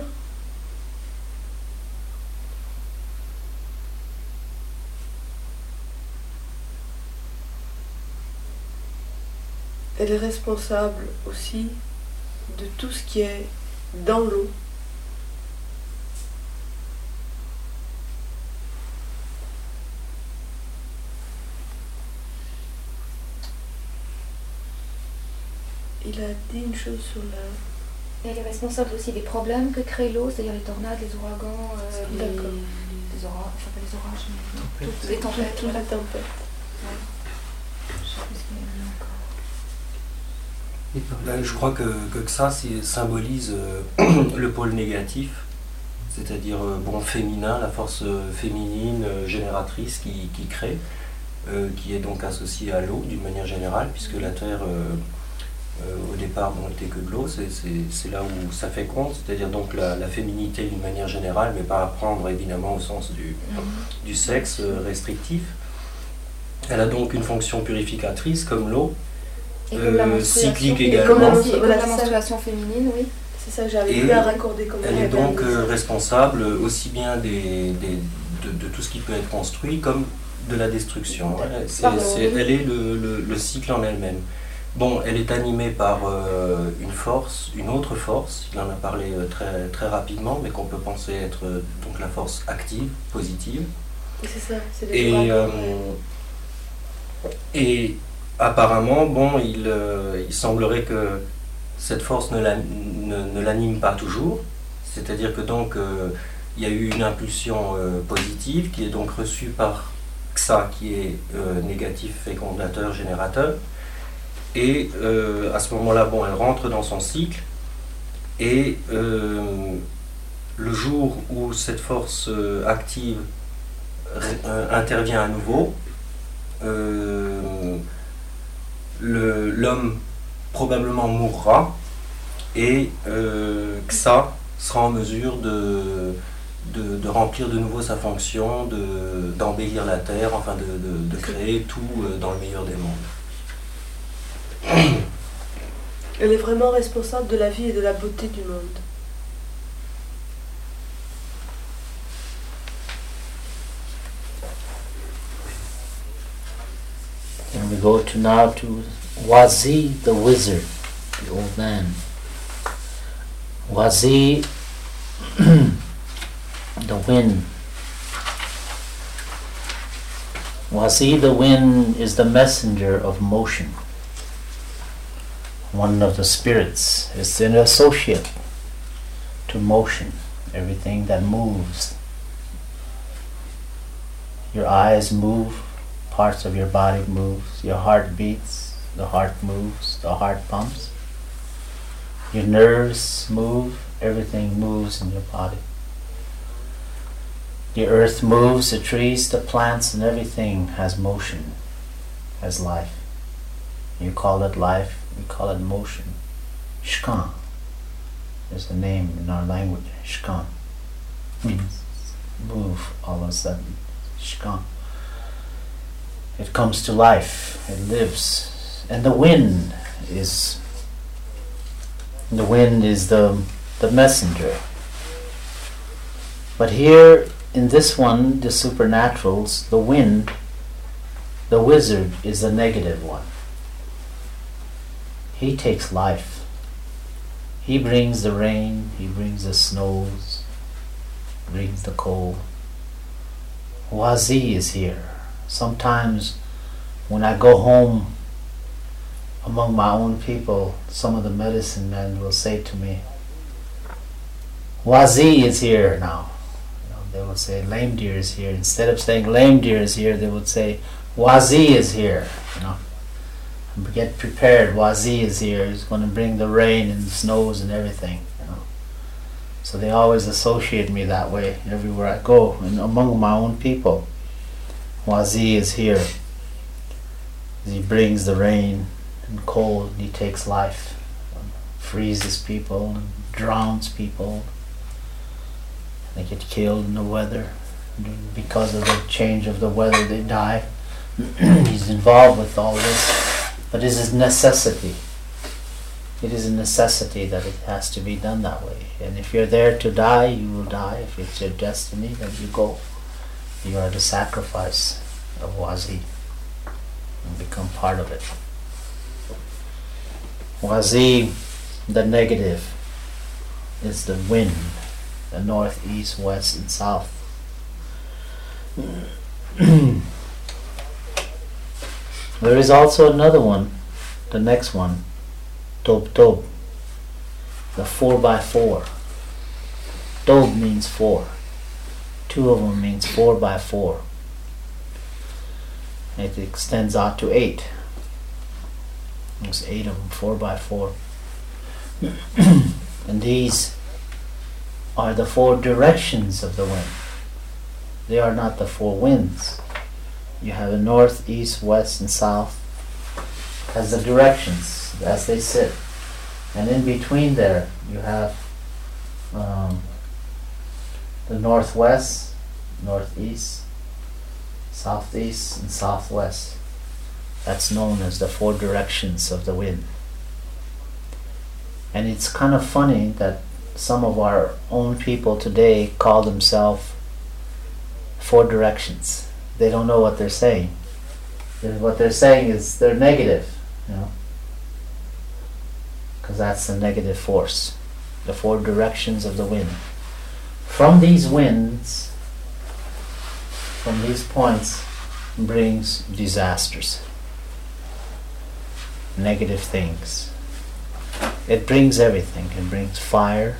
Elle est responsable aussi de tout ce qui est dans l'eau. Il a dit une chose sur la... Elle est responsable aussi des problèmes que crée l'eau, c'est-à-dire les tornades, les ouragans, euh, les, les orages, enfin pas les orages, mais Tempête. toutes les tempêtes. Toute la tempête. Je sais plus ce qu'il y a encore. Ben, je crois que, que, que ça symbolise euh, *clears throat* le pôle négatif, c'est-à-dire euh, bon féminin, la force euh, féminine génératrice qui, qui crée, euh, qui est donc associée à l'eau d'une manière générale, puisque la Terre euh, au départ bon, n'était que de l'eau, c'est- là où ça fait compte, c'est-à-dire donc la, la féminité d'une manière générale, mais pas à prendre évidemment au sens du, du sexe restrictif. Elle a donc une fonction purificatrice comme l'eau, Euh, cyclique également. Comme la, Voilà, comme la ça. menstruation féminine, oui. C'est ça que j'avais Et plus à raccorder comme Elle elle est donc euh, responsable aussi bien des, des- de, de tout ce qui peut être construit comme de la destruction. Elle, oui. elle est le, le- le cycle en elle-même. Bon, elle est animée par euh, une force, une autre force, il en a parlé euh, très, très rapidement, mais qu'on peut penser être euh, donc la force active, positive. Et c'est ça, c'est Et, euh, et apparemment, bon, il, euh, il semblerait que cette force ne la- ne- ne l'anime pas toujours. C'est-à-dire que donc euh, il y a eu une impulsion euh, positive qui est donc reçue par Xa qui est négatif fécondateur générateur. Et à ce moment-là, bon, elle rentre dans son cycle. Et le jour où cette force active intervient à nouveau, l'homme probablement mourra et euh, Xa sera en mesure de, remplir de nouveau sa fonction, de- d'embellir la terre, enfin de, de- de créer tout euh, dans le meilleur des mondes. Elle est vraiment responsable de la vie et de la beauté du monde. And we go to now to Wazi the wizard, the old man. Wazi, *clears throat* the wind. Wazi the wind is the messenger of motion. One of the spirits is an associate to motion, everything that moves. Your eyes move, parts of your body moves, your heart beats, the heart moves, the heart pumps. Your nerves move, everything moves in your body. The earth moves, the trees, the plants, and everything has motion, has life. You call it life, we call it motion. Shkan is the name in our language. Shkan hmm. means move all of a sudden. Shkan. It comes to life, it lives. And the wind is the wind is the the messenger. But here in this one, the supernaturals, the wind, the wizard is the negative one. He takes life. He brings the rain, he brings the snows, brings the cold. Wazi is here. Sometimes when I go home among my own people, some of the medicine men will say to me, Wazi is here now. They will say lame deer is here. Instead of saying lame deer is here, they would say Wazi is here. You know, get prepared. Wazi is here. He's going to bring the rain and the snows and everything. You know, so they always associate me that way everywhere I go and among my own people. Wazi is here. He brings the rain and cold. He takes life, freezes people, and drowns people. They get killed in the weather. Because of the change of the weather, they die. *clears throat* He's involved with all this. But it is necessity. It is a necessity that it has to be done that way. And if you're there to die, you will die. If it's your destiny, then you go. You are the sacrifice of Wazi and become part of it. Wazi, the negative, is the wind the north, east, west, and south. *clears throat* there is also another one, the next one, Tob Tob, the 4 by 4 Tob means 4. Two of them means 4 by 4 It extends out to 8. There's 8 of them, 4 by 4 *clears throat* and these are the four directions of the wind. They are not the four winds. You have the north, east, west, and south as the directions as they sit. And in between there, you have um, the northwest, northeast, southeast, and southwest. That's known as the four directions of the wind. And it's kind of funny that some of our own people today call themselves four directions. They don't know what they're saying. What they're saying is they're negative, you know, because that's the negative force, the four directions of the wind. From these winds, from these points, brings disasters, negative things. It brings everything. It brings fire,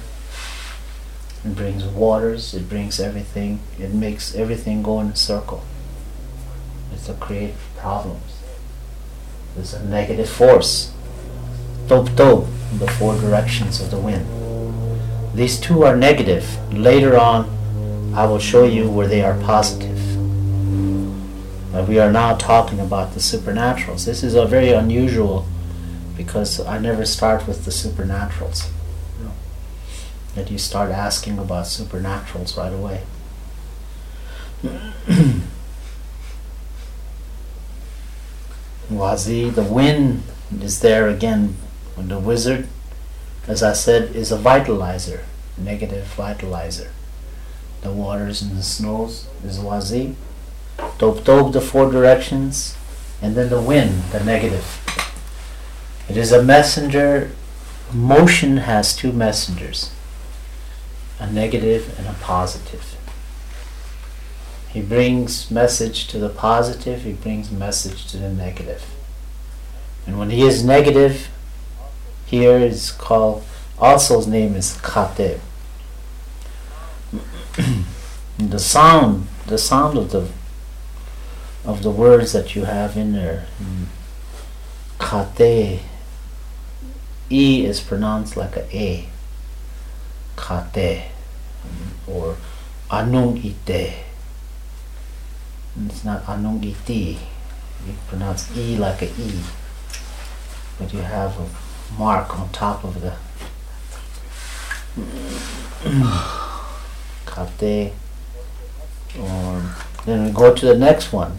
it brings waters, it brings everything, it makes everything go in a circle. It's to create problems. There's a negative force. Tob Tob, the four directions of the wind. These two are negative. Later on, I will show you where they are positive. But we are now talking about the supernaturals. This is a very unusual because I never start with the supernaturals that you start asking about supernaturals right away. *clears throat* Wazi, the wind is there again. When the wizard, as I said, is a vitalizer, negative vitalizer. The waters and the snows is Wazi. Tob Tob, the four directions, and then the wind, the negative. It is a messenger. Motion has two messengers a negative and a positive. He brings message to the positive, he brings message to the negative. And when he is negative, here is called, also his name is Kate. *clears throat* the sound, the sound of the of the words that you have in there, mm, Kate, E is pronounced like a A kate mm, or anung ite. It's not anung iti. You pronounce e like a e, but you have a mark on top of the *clears throat* kate Or um, then we go to the next one.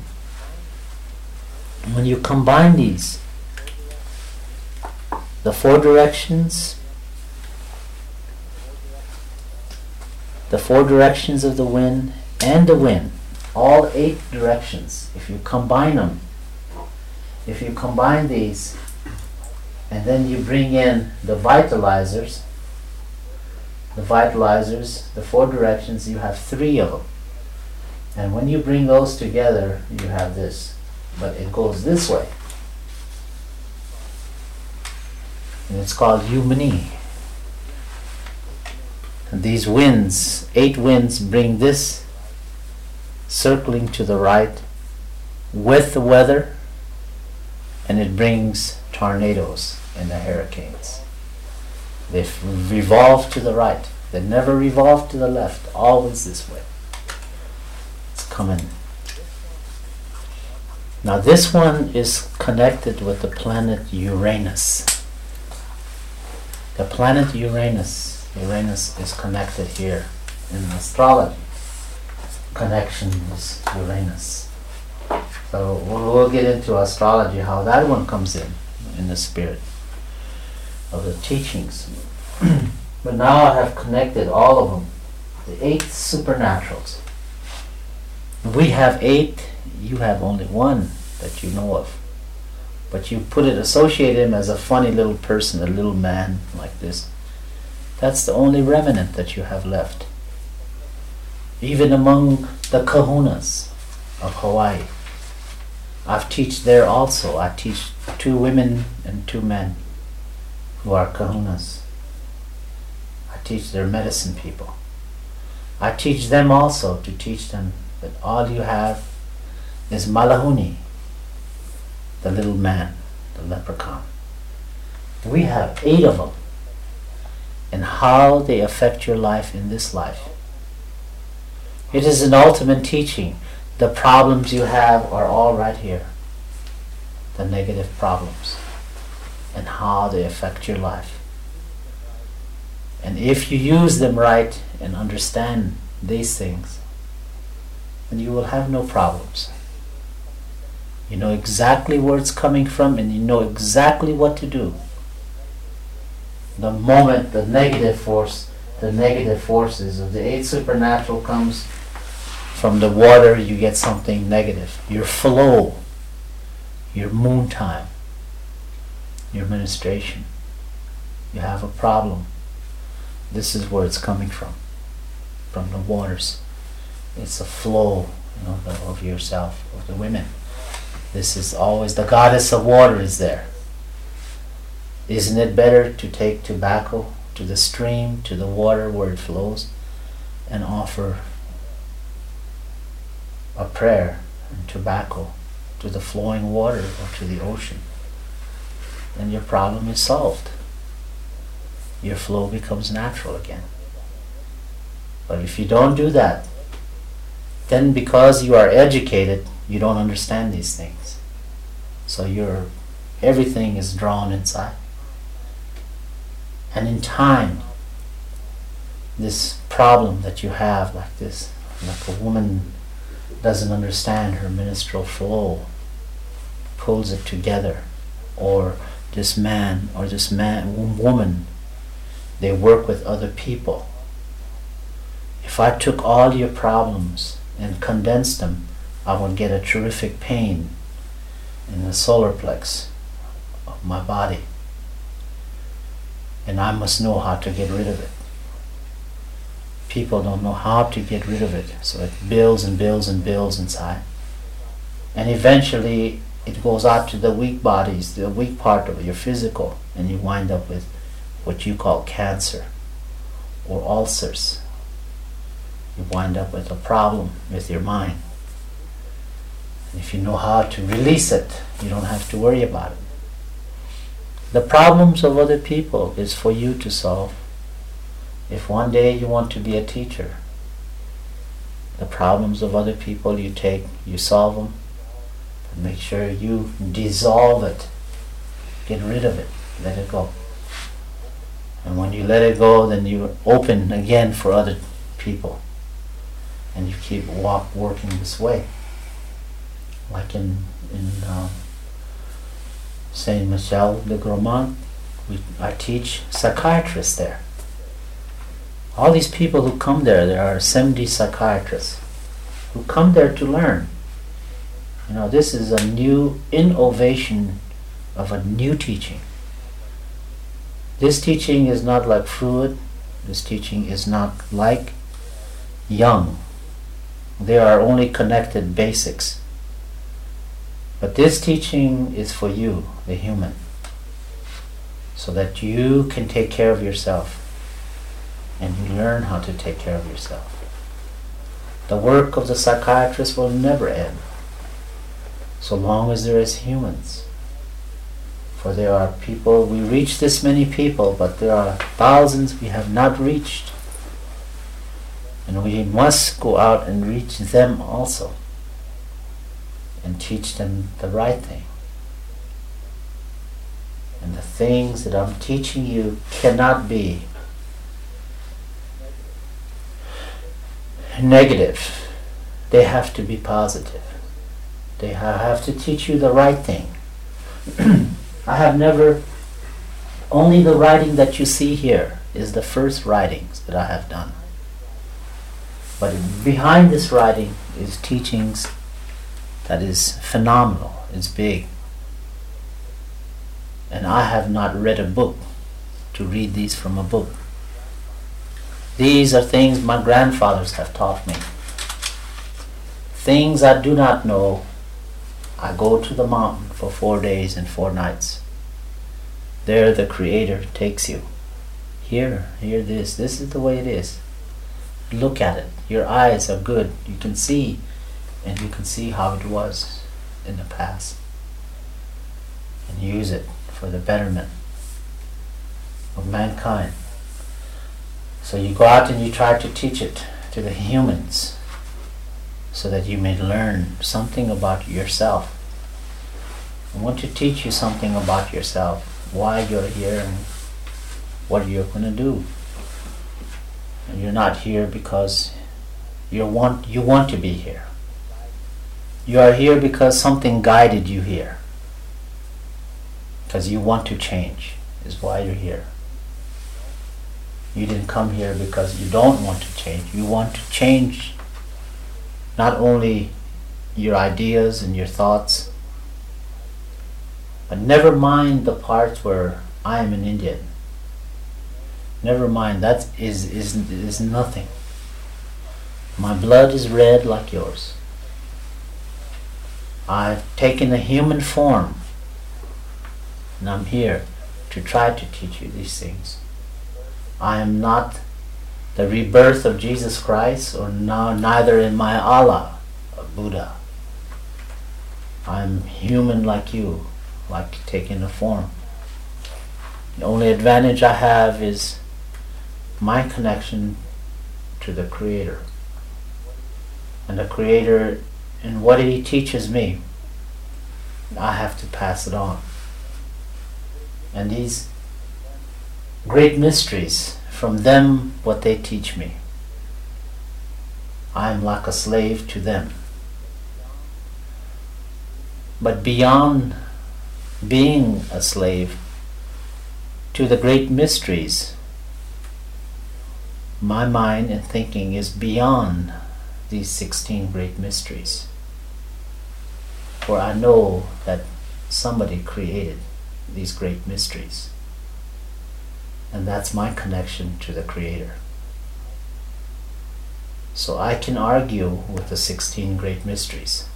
When you combine these, the four directions, the four directions of the wind and the wind, all eight directions, if you combine them, if you combine these, and then you bring in the vitalizers, the vitalizers, the four directions, you have three of them. And when you bring those together, you have this. But it goes this way. And it's called Yumani. And these winds, eight winds, bring this circling to the right with the weather, and it brings tornadoes and the hurricanes. They revolve to the right. They never revolve to the left, always this way. It's coming. Now, this one is connected with the planet Uranus. The planet Uranus, Uranus is connected here in astrology. Connection is Uranus. So we'll, we'll get into astrology, how that one comes in, in the spirit of the teachings. *clears throat* but now I have connected all of them, the eight supernaturals. We have eight, you have only one that you know of. But you put it, associate him as a funny little person, a little man like this. That's the only remnant that you have left. Even among the kahunas of Hawaii. I've teach there also. I teach two women and two men who are kahunas. I teach their medicine people. I teach them also to teach them that all you have is malahuni, the little man, the leprechaun. We have eight of them, and how they affect your life in this life. It is an ultimate teaching. The problems you have are all right here. The negative problems and how they affect your life. And if you use them right and understand these things, then you will have no problems. You know exactly where it's coming from and you know exactly what to do. The moment the negative force, the negative forces of the eight supernatural comes from the water, you get something negative. Your flow, your moon time, your ministration. You have a problem. This is where it's coming from, from the waters. It's a flow you know, of yourself, of the women. This is always the goddess of water is there. Isn't it better to take tobacco to the stream, to the water where it flows, and offer a prayer and tobacco to the flowing water or to the ocean? Then your problem is solved. Your flow becomes natural again. But if you don't do that, then because you are educated, you don't understand these things. So your everything is drawn inside. And in time, this problem that you have like this, like a woman doesn't understand her menstrual flow, pulls it together, or this man or this man woman, they work with other people. If I took all your problems and condensed them, I would get a terrific pain in the solar plex of my body. And I must know how to get rid of it. People don't know how to get rid of it, so it builds and builds and builds inside. And eventually it goes out to the weak bodies, the weak part of your physical, and you wind up with what you call cancer or ulcers. You wind up with a problem with your mind. And if you know how to release it, you don't have to worry about it. The problems of other people is for you to solve. If one day you want to be a teacher, the problems of other people you take, you solve them, make sure you dissolve it. Get rid of it. Let it go. And when you let it go, then you open again for other people. and you keep walk working this way. Like in in uh, Saint Michel de Gromont, we I teach psychiatrists there. All these people who come there, there are 70 psychiatrists who come there to learn. You know, this is a new innovation of a new teaching. This teaching is not like Freud. This teaching is not like Jung. They are only connected basics. But this teaching is for you, the human, so that you can take care of yourself and you learn how to take care of yourself. The work of the psychiatrist will never end so long as there is humans. For there are people, we reach this many people, but there are thousands we have not reached. And we must go out and reach them also and teach them the right thing. And the things that I'm teaching you cannot be negative. They have to be positive. They have to teach you the right thing. *clears throat* I have never, only the writing that you see here is the first writings that I have done. But behind this writing is teachings that is phenomenal, is big. And I have not read a book to read these from a book. These are things my grandfathers have taught me. Things I do not know, I go to the mountain for four days and four nights. There the Creator takes you. Here, hear this. This is the way it is. Look at it. Your eyes are good. You can see, and you can see how it was in the past. And use it for the betterment of mankind. So you go out and you try to teach it to the humans so that you may learn something about yourself. I want to teach you something about yourself, why you're here and what you're going to do. And you're not here because you want you want to be here. You are here because something guided you here. Because you want to change is why you're here. You didn't come here because you don't want to change. You want to change not only your ideas and your thoughts, but never mind the parts where I am an Indian. Never mind, that is, is, is nothing. My blood is red like yours. I've taken a human form, and I'm here to try to teach you these things. I am not the rebirth of Jesus Christ, or now neither am I Allah, Buddha. I'm human like you, like taking a form. The only advantage I have is my connection to the Creator. And the Creator, and what He teaches me, I have to pass it on. And these great mysteries, from them what they teach me. I am like a slave to them. But beyond being a slave to the great mysteries, my mind and thinking is beyond these 16 great mysteries. For I know that somebody created these great mysteries. And that's my connection to the Creator. So I can argue with the 16 great mysteries.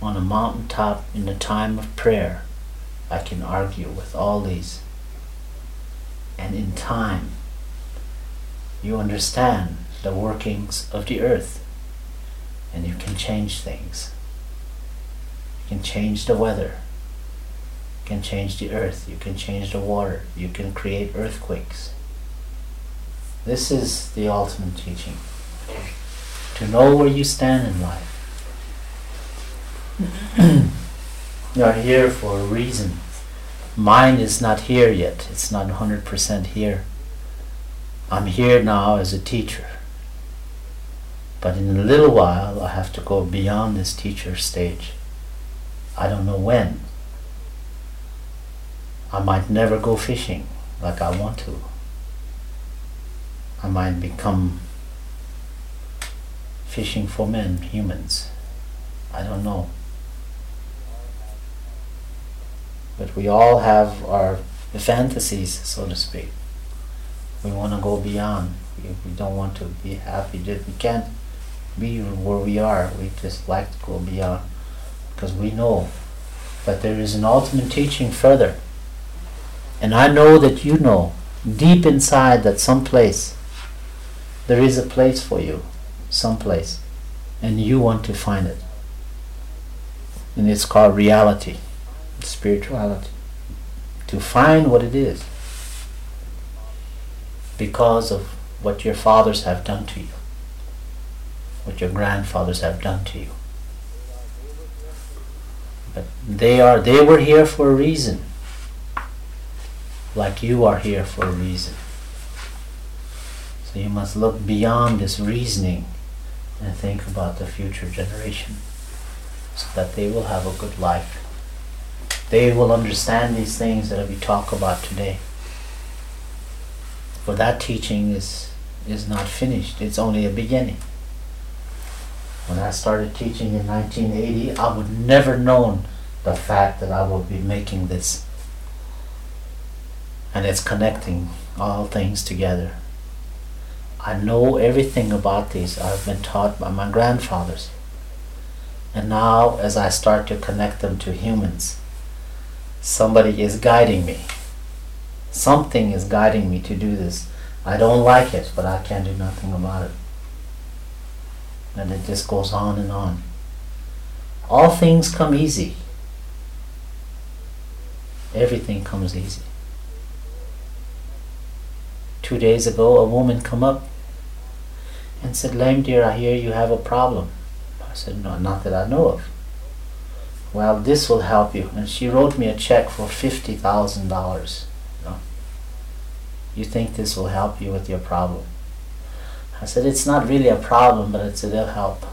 On a mountaintop in the time of prayer, I can argue with all these. And in time, you understand the workings of the earth and you can change things. You can change the weather can change the earth, you can change the water, you can create earthquakes. This is the ultimate teaching. To know where you stand in life. *clears throat* you are here for a reason. Mine is not here yet, it's not 100% here. I'm here now as a teacher. But in a little while, I have to go beyond this teacher stage. I don't know when. I might never go fishing like I want to. I might become fishing for men, humans. I don't know. But we all have our fantasies, so to speak. We want to go beyond. We, don't want to be happy. We can't be where we are. We just like to go beyond because we know that there is an ultimate teaching further. And I know that you know deep inside that some place there is a place for you, some place, and you want to find it. And it's called reality, spirituality. To find what it is because of what your fathers have done to you, what your grandfathers have done to you. But they are they were here for a reason. Like you are here for a reason. So you must look beyond this reasoning and think about the future generation so that they will have a good life. They will understand these things that we talk about today. For that teaching is is not finished. It's only a beginning. When I started teaching in 1980, I would never known the fact that I would be making this. And it's connecting all things together. I know everything about these. I've been taught by my grandfathers. And now, as I start to connect them to humans, somebody is guiding me. Something is guiding me to do this. I don't like it, but I can't do nothing about it. And it just goes on and on. All things come easy. Everything comes easy. Two days ago, a woman come up and said, Lame deer, I hear you have a problem. I said, No, not that I know of. Well, this will help you. And she wrote me a check for $50,000. You, know? you think this will help you with your problem? I said, It's not really a problem, but it's, it'll help.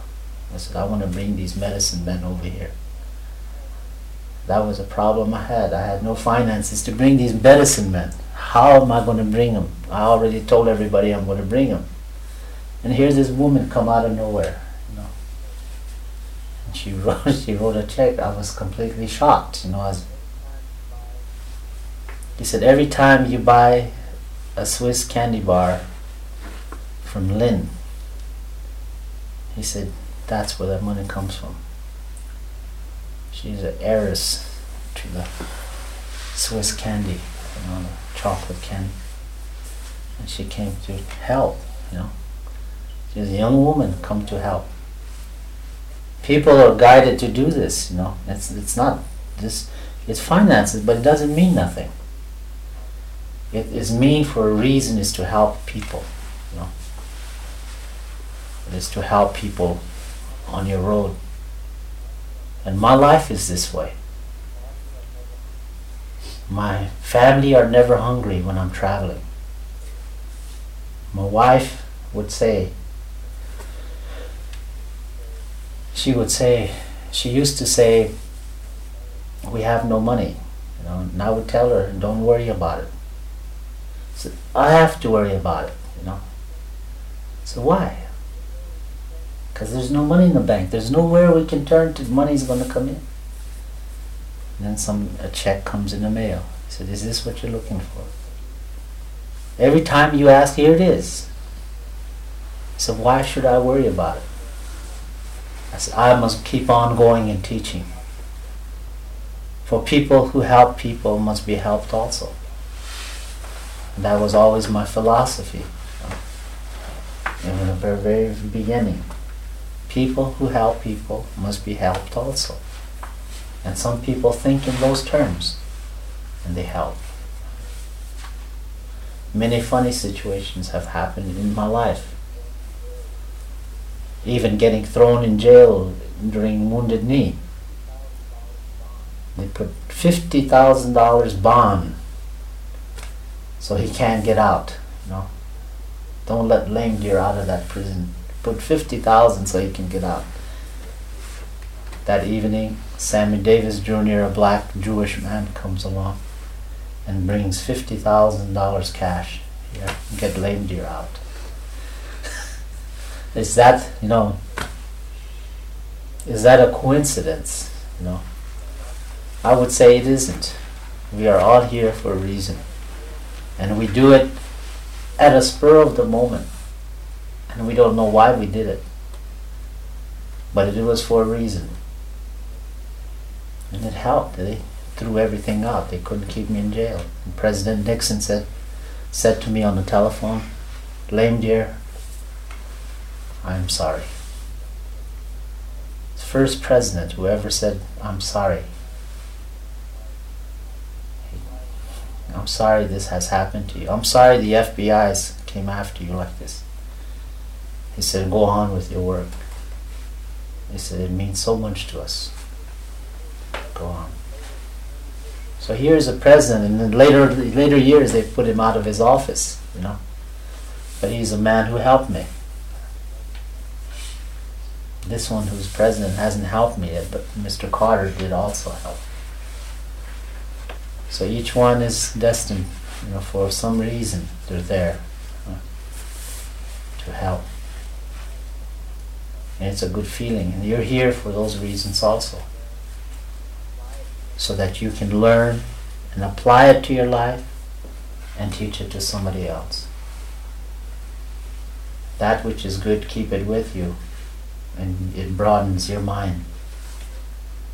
I said, I want to bring these medicine men over here. That was a problem I had. I had no finances to bring these medicine men. How am I going to bring them? I already told everybody I'm going to bring them. And here's this woman come out of nowhere, you know. And she *laughs* wrote, she wrote a check. I was completely shocked, you know. I he said, every time you buy a Swiss candy bar from Lindt, he said, that's where that money comes from. She's an heiress to the Swiss candy, the chocolate candy. And she came to help, you know. She's a young woman come to help. People are guided to do this, you know. It's it's not this it's finances, but it doesn't mean nothing. It is mean for a reason is to help people, you know. It is to help people on your road. And my life is this way. My family are never hungry when I'm traveling. My wife would say, she would say, she used to say, we have no money. You know, and I would tell her, don't worry about it. So I have to worry about it, you know. So why? Because there's no money in the bank. There's nowhere we can turn to. Money's going to come in. Then some a check comes in the mail. He said, "Is this what you're looking for?" Every time you ask, here it is. So why should I worry about it? I said, I must keep on going and teaching. For people who help people must be helped also. And that was always my philosophy. In the very, very beginning. People who help people must be helped also. And some people think in those terms and they help. Many funny situations have happened in my life. Even getting thrown in jail during Wounded Knee. They put $50,000 bond so he can't get out. You know, Don't let lame deer out of that prison put 50,000 so he can get out. That evening, Sammy Davis Jr., a black Jewish man, comes along and brings $50,000 cash. Here, get lame deer out. *laughs* is that, you know, is that a coincidence? You know, I would say it isn't. We are all here for a reason. And we do it at a spur of the moment. And we don't know why we did it. But it was for a reason. And it helped. They threw everything out. They couldn't keep me in jail. And President Nixon said, said to me on the telephone, Lame deer, I'm sorry. The first president who ever said, I'm sorry. I'm sorry this has happened to you. I'm sorry the FBI's came after you like this. He said, go on with your work. He said, it means so much to us. So here's a president, and in later later years they put him out of his office, you know. But he's a man who helped me. This one who's president hasn't helped me yet, but Mr. Carter did also help. So each one is destined, you know, for some reason they're there uh, to help. And it's a good feeling, and you're here for those reasons also. So that you can learn and apply it to your life and teach it to somebody else. That which is good, keep it with you, and it broadens your mind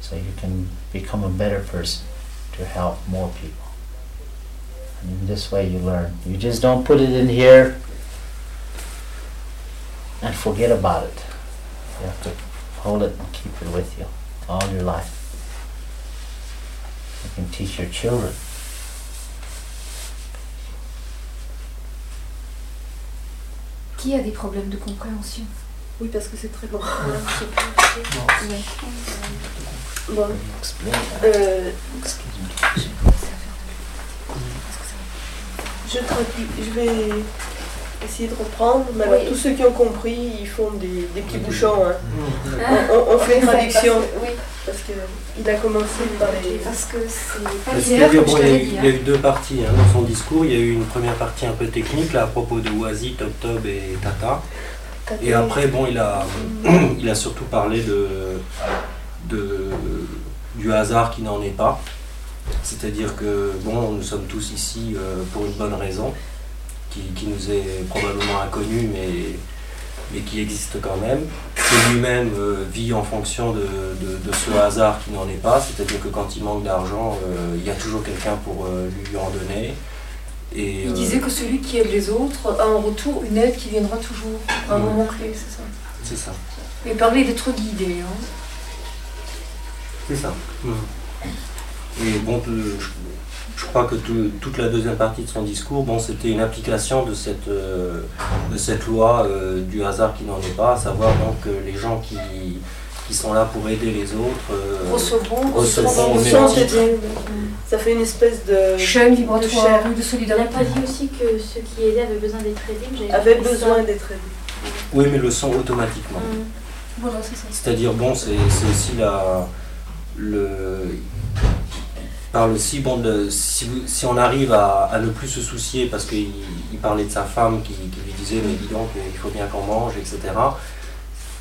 so you can become a better person to help more people. And in this way you learn. You just don't put it in here and forget about it. You have to hold it and keep it with you all your life. You can teach your children. Qui a des problèmes de compréhension? Oui, parce que c'est très long. Ouais. *laughs* Bon, Explain. euh, je traduis, je vais essayer de reprendre. Mais alors, Oui. tous ceux qui ont compris, ils font des, des petits bouchons. hein. Ah. On, fait une traduction Oui, parce qu'il a commencé par les. parce que c'est pas Parce je il y a t'avais eu- dit. il y a hein. eu deux parties hein, dans son discours. Il y a eu une première partie un peu technique là, à propos de Oasis, Top Top et Tata. Et après, bon, il a, *clears throat* il a surtout parlé de, de, du hasard qui n'en est pas. C'est-à-dire que, bon, nous sommes tous ici euh, pour une bonne raison, qui, qui nous est probablement inconnue, mais, mais qui existe quand même. Que lui-même euh, vit en fonction de, de- de ce hasard qui n'en est pas. C'est-à-dire que quand il manque d'argent, euh, il y a toujours quelqu'un pour euh, lui en donner. Et, Il disait que celui qui aide les autres a en retour une aide qui viendra toujours à un moment clé, c'est ça. c'est ça. Il parlait d'être guidé. Hein. C'est ça. Et bon, je, je crois que tout- toute la deuxième partie de son discours, bon, c'était une application de cette, euh, de cette loi euh, du hasard qui n'en est pas, à savoir donc que les gens qui, qui sont là pour aider les autres euh, Recevront, recevront Ça fait une espèce de. chaîne de vibratoire, oui, de Il n'a solidarité. pas dit aussi que ceux qui aidaient avaient besoin d'être aidés mais j'avais avait compris besoin d'être aidé. Oui, mais le sont automatiquement. Mm. Voilà, c'est ça. C'est-à-dire, bon, c'est c'est aussi la. Le, parle aussi, bon, de, si, on arrive à, à ne plus se soucier, parce qu'il il parlait de sa femme qui, qui lui disait, mais dis donc, il faut bien qu'on mange, etc.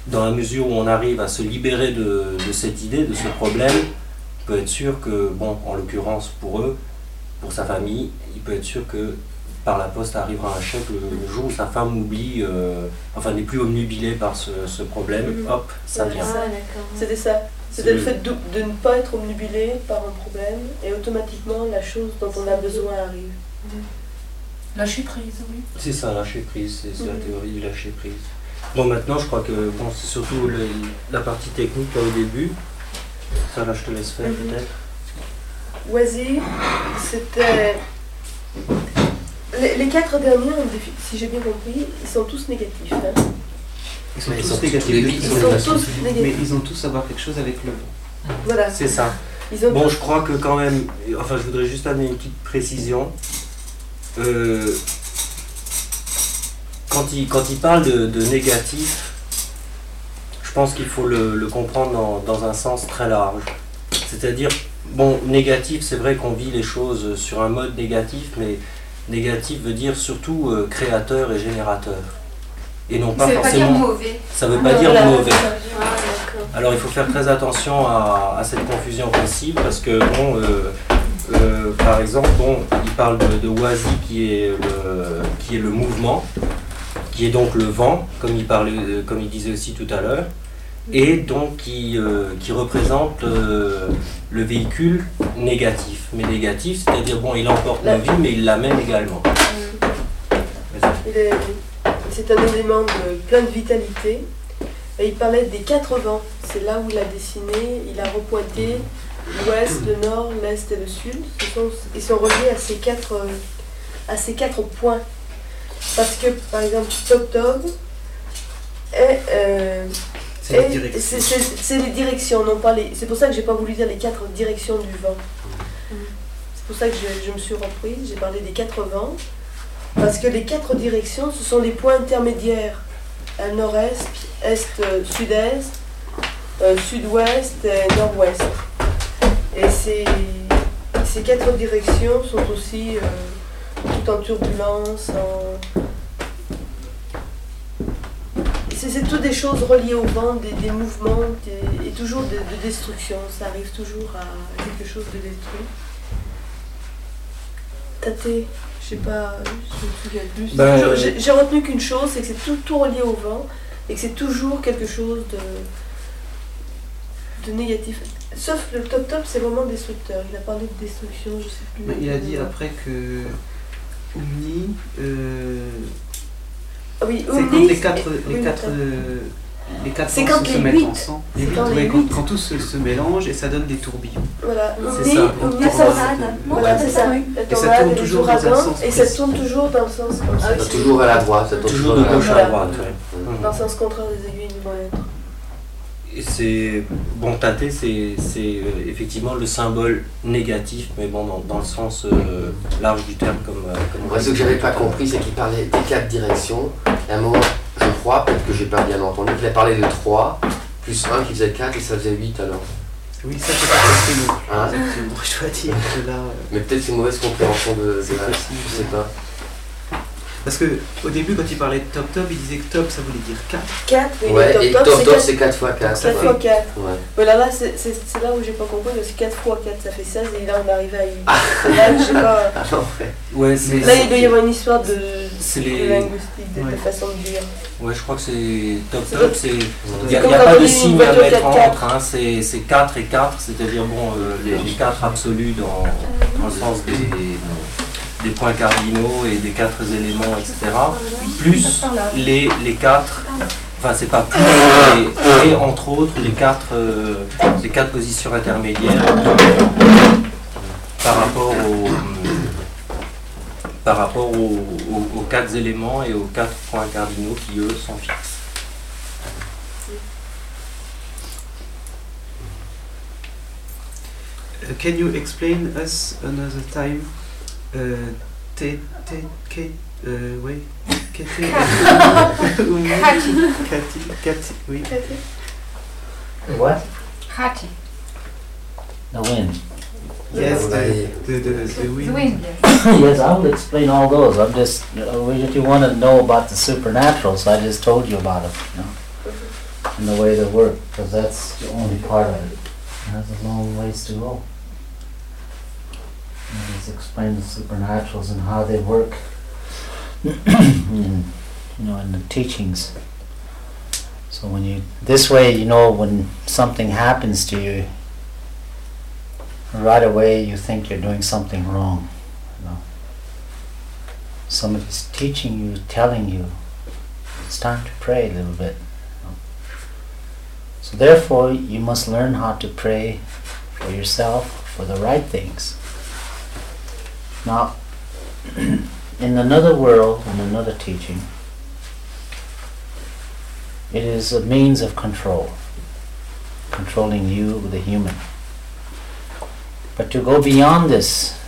Dans la mesure où on arrive à se libérer de, de cette idée, de ce problème, il peut être sûr que, bon, en l'occurrence pour eux, pour sa famille, il peut être sûr que par la poste arrivera un chèque le, le jour où sa femme oublie, euh, enfin n'est plus omnubilée par ce, ce problème, Mhm. hop, ça vient. Ah, ça. d'accord. C'était ça. C'était le C'est- fait de, de ne pas être omnubilé par un problème et automatiquement la chose dont on a besoin arrive. Lâcher prise, oui. C'est ça, lâcher prise, c'est c'est la Mhm. théorie du lâcher prise. Bon, maintenant, je crois que bon, c'est surtout le- la partie technique là, au début. Ça, là, je te laisse faire Mhm. peut-être. Oisir, c'était. Les, les quatre derniers, si j'ai bien compris, ils sont tous négatifs. hein. Ils sont Ils tous négatifs. Mais ils ont tous à voir quelque chose avec le bon. Voilà. C'est ça. Ils ont Bon, tous- je crois que quand même, enfin, je voudrais juste amener une petite précision. Euh, quand, il, quand il parle de, de négatif, pense qu'il faut le, le comprendre dans, dans un sens très large. C'est-à-dire, bon, négatif, c'est vrai qu'on vit les choses sur un mode négatif, mais négatif veut dire surtout euh, créateur et générateur. Et non pas Ça veut pas dire forcément. mauvais. Ça veut Ah, pas dire voilà, mauvais. Ah. Alors il faut faire très attention à, à cette confusion possible parce que bon, euh, euh, par exemple, bon, il parle de, de Wazi qui est le, qui est le mouvement, qui est donc le vent, comme il parlait, euh, comme il disait aussi tout à l'heure, et donc qui, euh, qui représente le véhicule négatif. Mais négatif, c'est-à-dire bon, il emporte La- vies, mais il l'amène également. Est- C'est un élément de plein de vitalité. Et il parlait des quatre vents. C'est là où il a dessiné, il a repointé l'ouest, le nord, l'est et le sud. Ce sont- ils sont reliés à ces quatre, à ces quatre points. Parce que, par exemple, Toktob est, euh, C'est c'est- c'est- c'est les directions, non pas les. C'est pour ça que j'ai pas voulu dire les quatre directions du vent. C'est pour ça que je, je me suis reprise. J'ai parlé des quatre vents. Parce que les quatre directions, ce sont les points intermédiaires. Nord-est, est, euh, euh, sud-ouest et nord-ouest. Et ces, ces quatre directions sont aussi euh, tout en turbulence, en... C'est toutes des choses reliées au vent, des, des mouvements et toujours de, de destruction. Ça arrive toujours à quelque chose de détruit. Tate, je sais pas, je me souviens plus. C'est Ben, euh, J'ai retenu qu'une chose, c'est que c'est tout, tout relié au vent et que c'est toujours quelque chose de, de négatif. Sauf le top top, c'est vraiment destructeur. Il a parlé de destruction, je sais plus. Mais il a dit après que Omni, euh, Ah oui, c'est quand Omni, les quatre, oui, les quatre. Les quatre se les mettent huit. ensemble. Les huit, quand les ouais, quand, huit. quand tout se, se mélange et ça donne des tourbillons. Voilà, C'est ça. Ça. Voilà, c'est Et ça tourne toujours dans un sens et ça tourne toujours dans le sens comme ça. Ah toujours à la droite, ça tourne Toujours de gauche à droite. Dans le sens contraire des aiguilles du montre. C'est bon tâter, c'est c'est, euh, effectivement le symbole négatif, mais bon dans, dans le sens euh, large du terme comme. euh, comme ce que j'avais pas compris, c'est qu'il parlait des quatre directions. Et à un moment, je crois, peut-être que j'ai pas bien entendu, qu'il a parlé de 3, plus 1 qui faisait 4 et ça faisait 8 alors. Oui, ça c'est pas plus. Hein je dois dire que là. euh, Mais peut-être c'est une mauvaise compréhension de, de la- possible. Je sais pas. Parce que au début, quand il parlait de top top, il disait que top ça voulait dire 4. 4, oui, Ouais, top top, top c'est top 4 c'est 4 fois 4. fois 4. Ouais. Voilà, là, c'est c'est- c'est là où j'ai pas compris, parce que 4 fois 4, ça fait 16, et là, on arrive à 8. Là, j'ai pas... *laughs* Ah non, ouais. Ouais, c'est. Là, il doit y avoir une histoire de, C'est de les- linguistique, de, de Ouais. façon de dire. Ouais, je crois que c'est top C'est top, c'est. Il n'y a, y a pas de signe à mettre 4x4. entre, hein, c'est c'est 4 et 4, c'est-à-dire bon, euh, les, les 4 absolus dans, dans le sens des, des points cardinaux et des 4 éléments, etc. Plus les, les 4, enfin c'est pas plus, et entre autres les 4 les quatre positions intermédiaires par rapport aux par rapport aux quatre éléments et aux quatre points cardinaux qui eux sont fixes. Uh, can you explain us another time? Uh, te, te, ke, uh, wait, kete, Umi, *laughs* kati, kati. What? Hati. The wind. Yes, the, Ouais. the, the, the The wind. wind. yes, *coughs* I will explain all those. I'm just, uh, if you want to know about the supernatural, so I just told you about it, you know, and the way they work, because that's the only part of it. It has a long ways to go. And Just explain the supernaturals and how they work, *coughs* in, you know, in the teachings. So when you, this way, you know, when something happens to you, right away you think you're doing something wrong. You know. Somebody's teaching you, telling you, it's time to pray a little bit. you know. So therefore, you must learn how to pray for yourself for the right things. Now, *clears throat* in another world, in another teaching, it is a means of control, controlling you, the human. But to go beyond this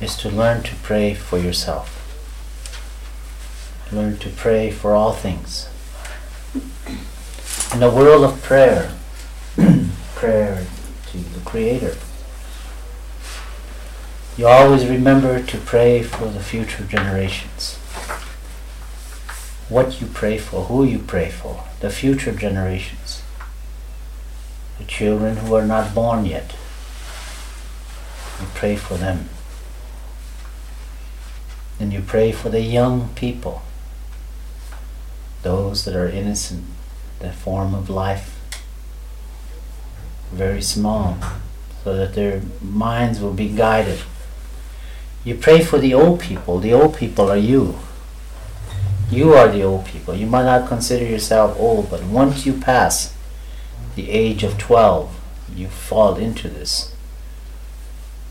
is to learn to pray for yourself. Learn to pray for all things. In the world of prayer, *clears throat* prayer to the Creator, you always remember to pray for the future generations. What you pray for, who you pray for, the future generations, the children who are not born yet. You pray for them. And you pray for the young people, those that are innocent, the form of life, very small, so that their minds will be guided. You pray for the old people. The old people are you. You are the old people. You might not consider yourself old, but once you pass the age of 12, you fall into this.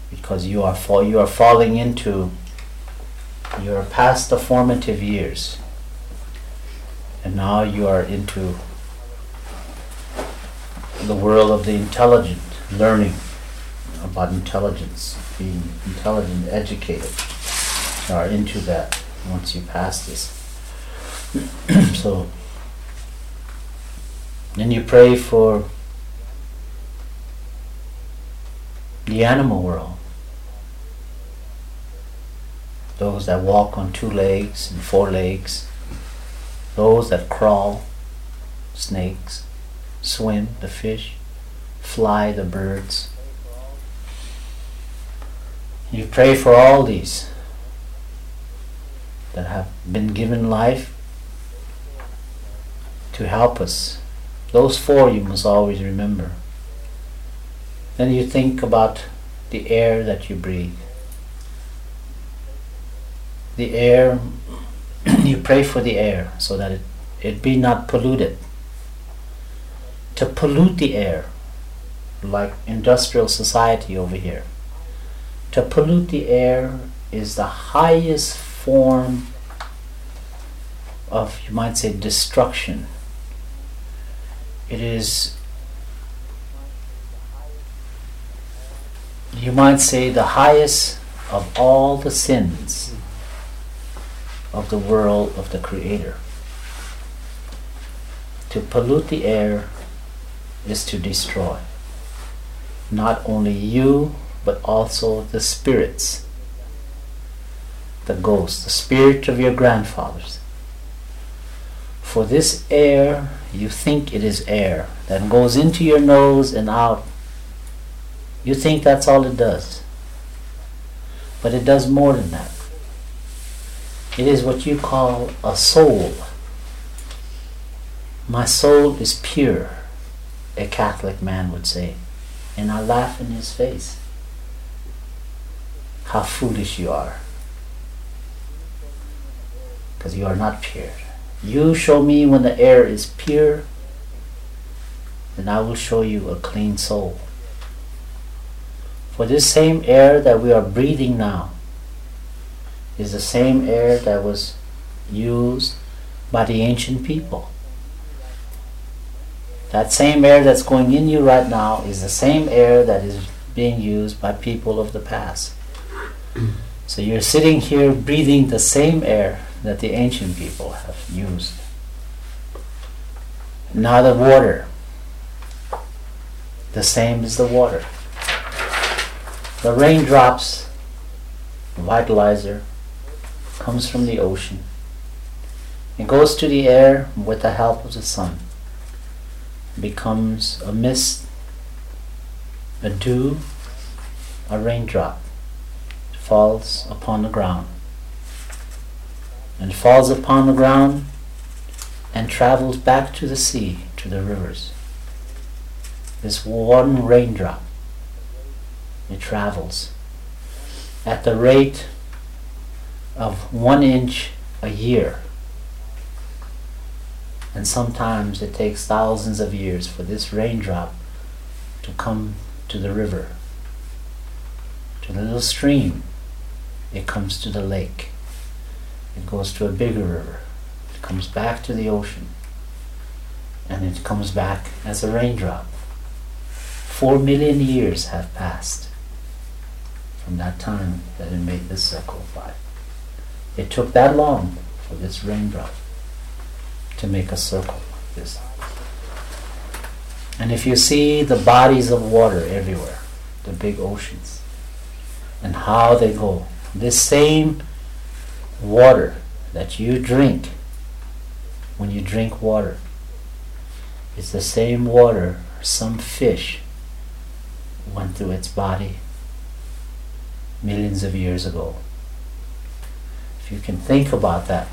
Because you are, fall, you are falling into you are past the formative years. And now you are into the world of the intelligent, learning about intelligence, being intelligent, educated. Are into that once you pass this. *clears throat* so, then you pray for the animal world those that walk on two legs and four legs, those that crawl, snakes, swim, the fish, fly, the birds. You pray for all these that have been given life to help us. Those four you must always remember. Then you think about the air that you breathe the air, *clears throat* you pray for the air so that it, it be not polluted. To pollute the air, like industrial society over here, to pollute the air is the highest form of, you might say, destruction. It is, you might say, the highest of all the sins of the world of the Creator. To pollute the air is to destroy not only you, but also the spirits, the ghosts, the spirit of your grandfathers. For this air, you think it is air that goes into your nose and out. You think that's all it does. But it does more than that. It is what you call a soul. My soul is pure, a Catholic man would say. And I laugh in his face. How foolish you are. Because you are not pure. You show me when the air is pure, and I will show you a clean soul. For this same air that we are breathing now is the same air that was used by the ancient people. That same air that's going in you right now is the same air that is being used by people of the past. *clears throat* So you're sitting here breathing the same air that the ancient people have used. Now the water, the same as the water. The raindrops, vitalizer, comes from the ocean. It goes to the air with the help of the sun. It becomes a mist, a dew, a raindrop. Falls upon the ground. And falls upon the ground and travels back to the sea, to the rivers. This one raindrop, it travels at the rate of one inch a year. And sometimes it takes thousands of years for this raindrop to come to the river, to the little stream. It comes to the lake. It goes to a bigger river. It comes back to the ocean. And it comes back as a raindrop. Four million years have passed from that time that it made this circle life. It took that long for this raindrop to make a circle like this. And if you see the bodies of water everywhere, the big oceans, and how they go, this same water that you drink when you drink water is the same water some fish went through its body millions of years ago. If you can think about that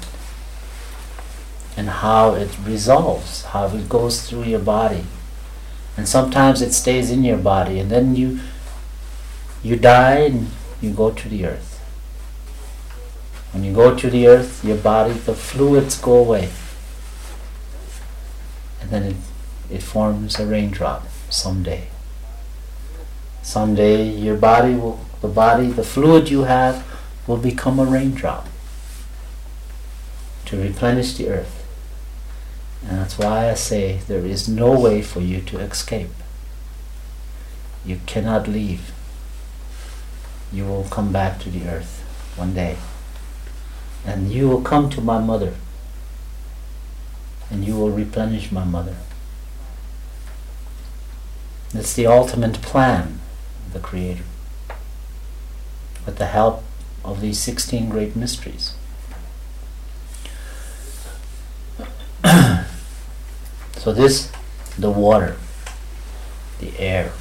and how it resolves, how it goes through your body. And sometimes it stays in your body and then you you die and you go to the earth. When you go to the earth, your body, the fluids go away. And then it, it forms a raindrop someday. Someday your body will, the body, the fluid you have will become a raindrop to replenish the earth. And that's why I say there is no way for you to escape. You cannot leave. You will come back to the earth one day. And you will come to my mother. And you will replenish my mother. It's the ultimate plan of the Creator. With the help of these 16 great mysteries. *clears throat* So this, the water, the air,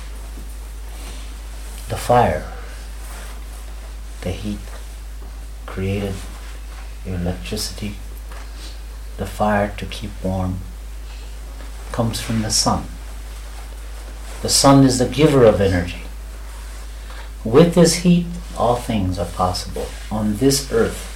the fire, the heat created your electricity, the fire to keep warm, comes from the sun. The sun is the giver of energy. With this heat, all things are possible on this earth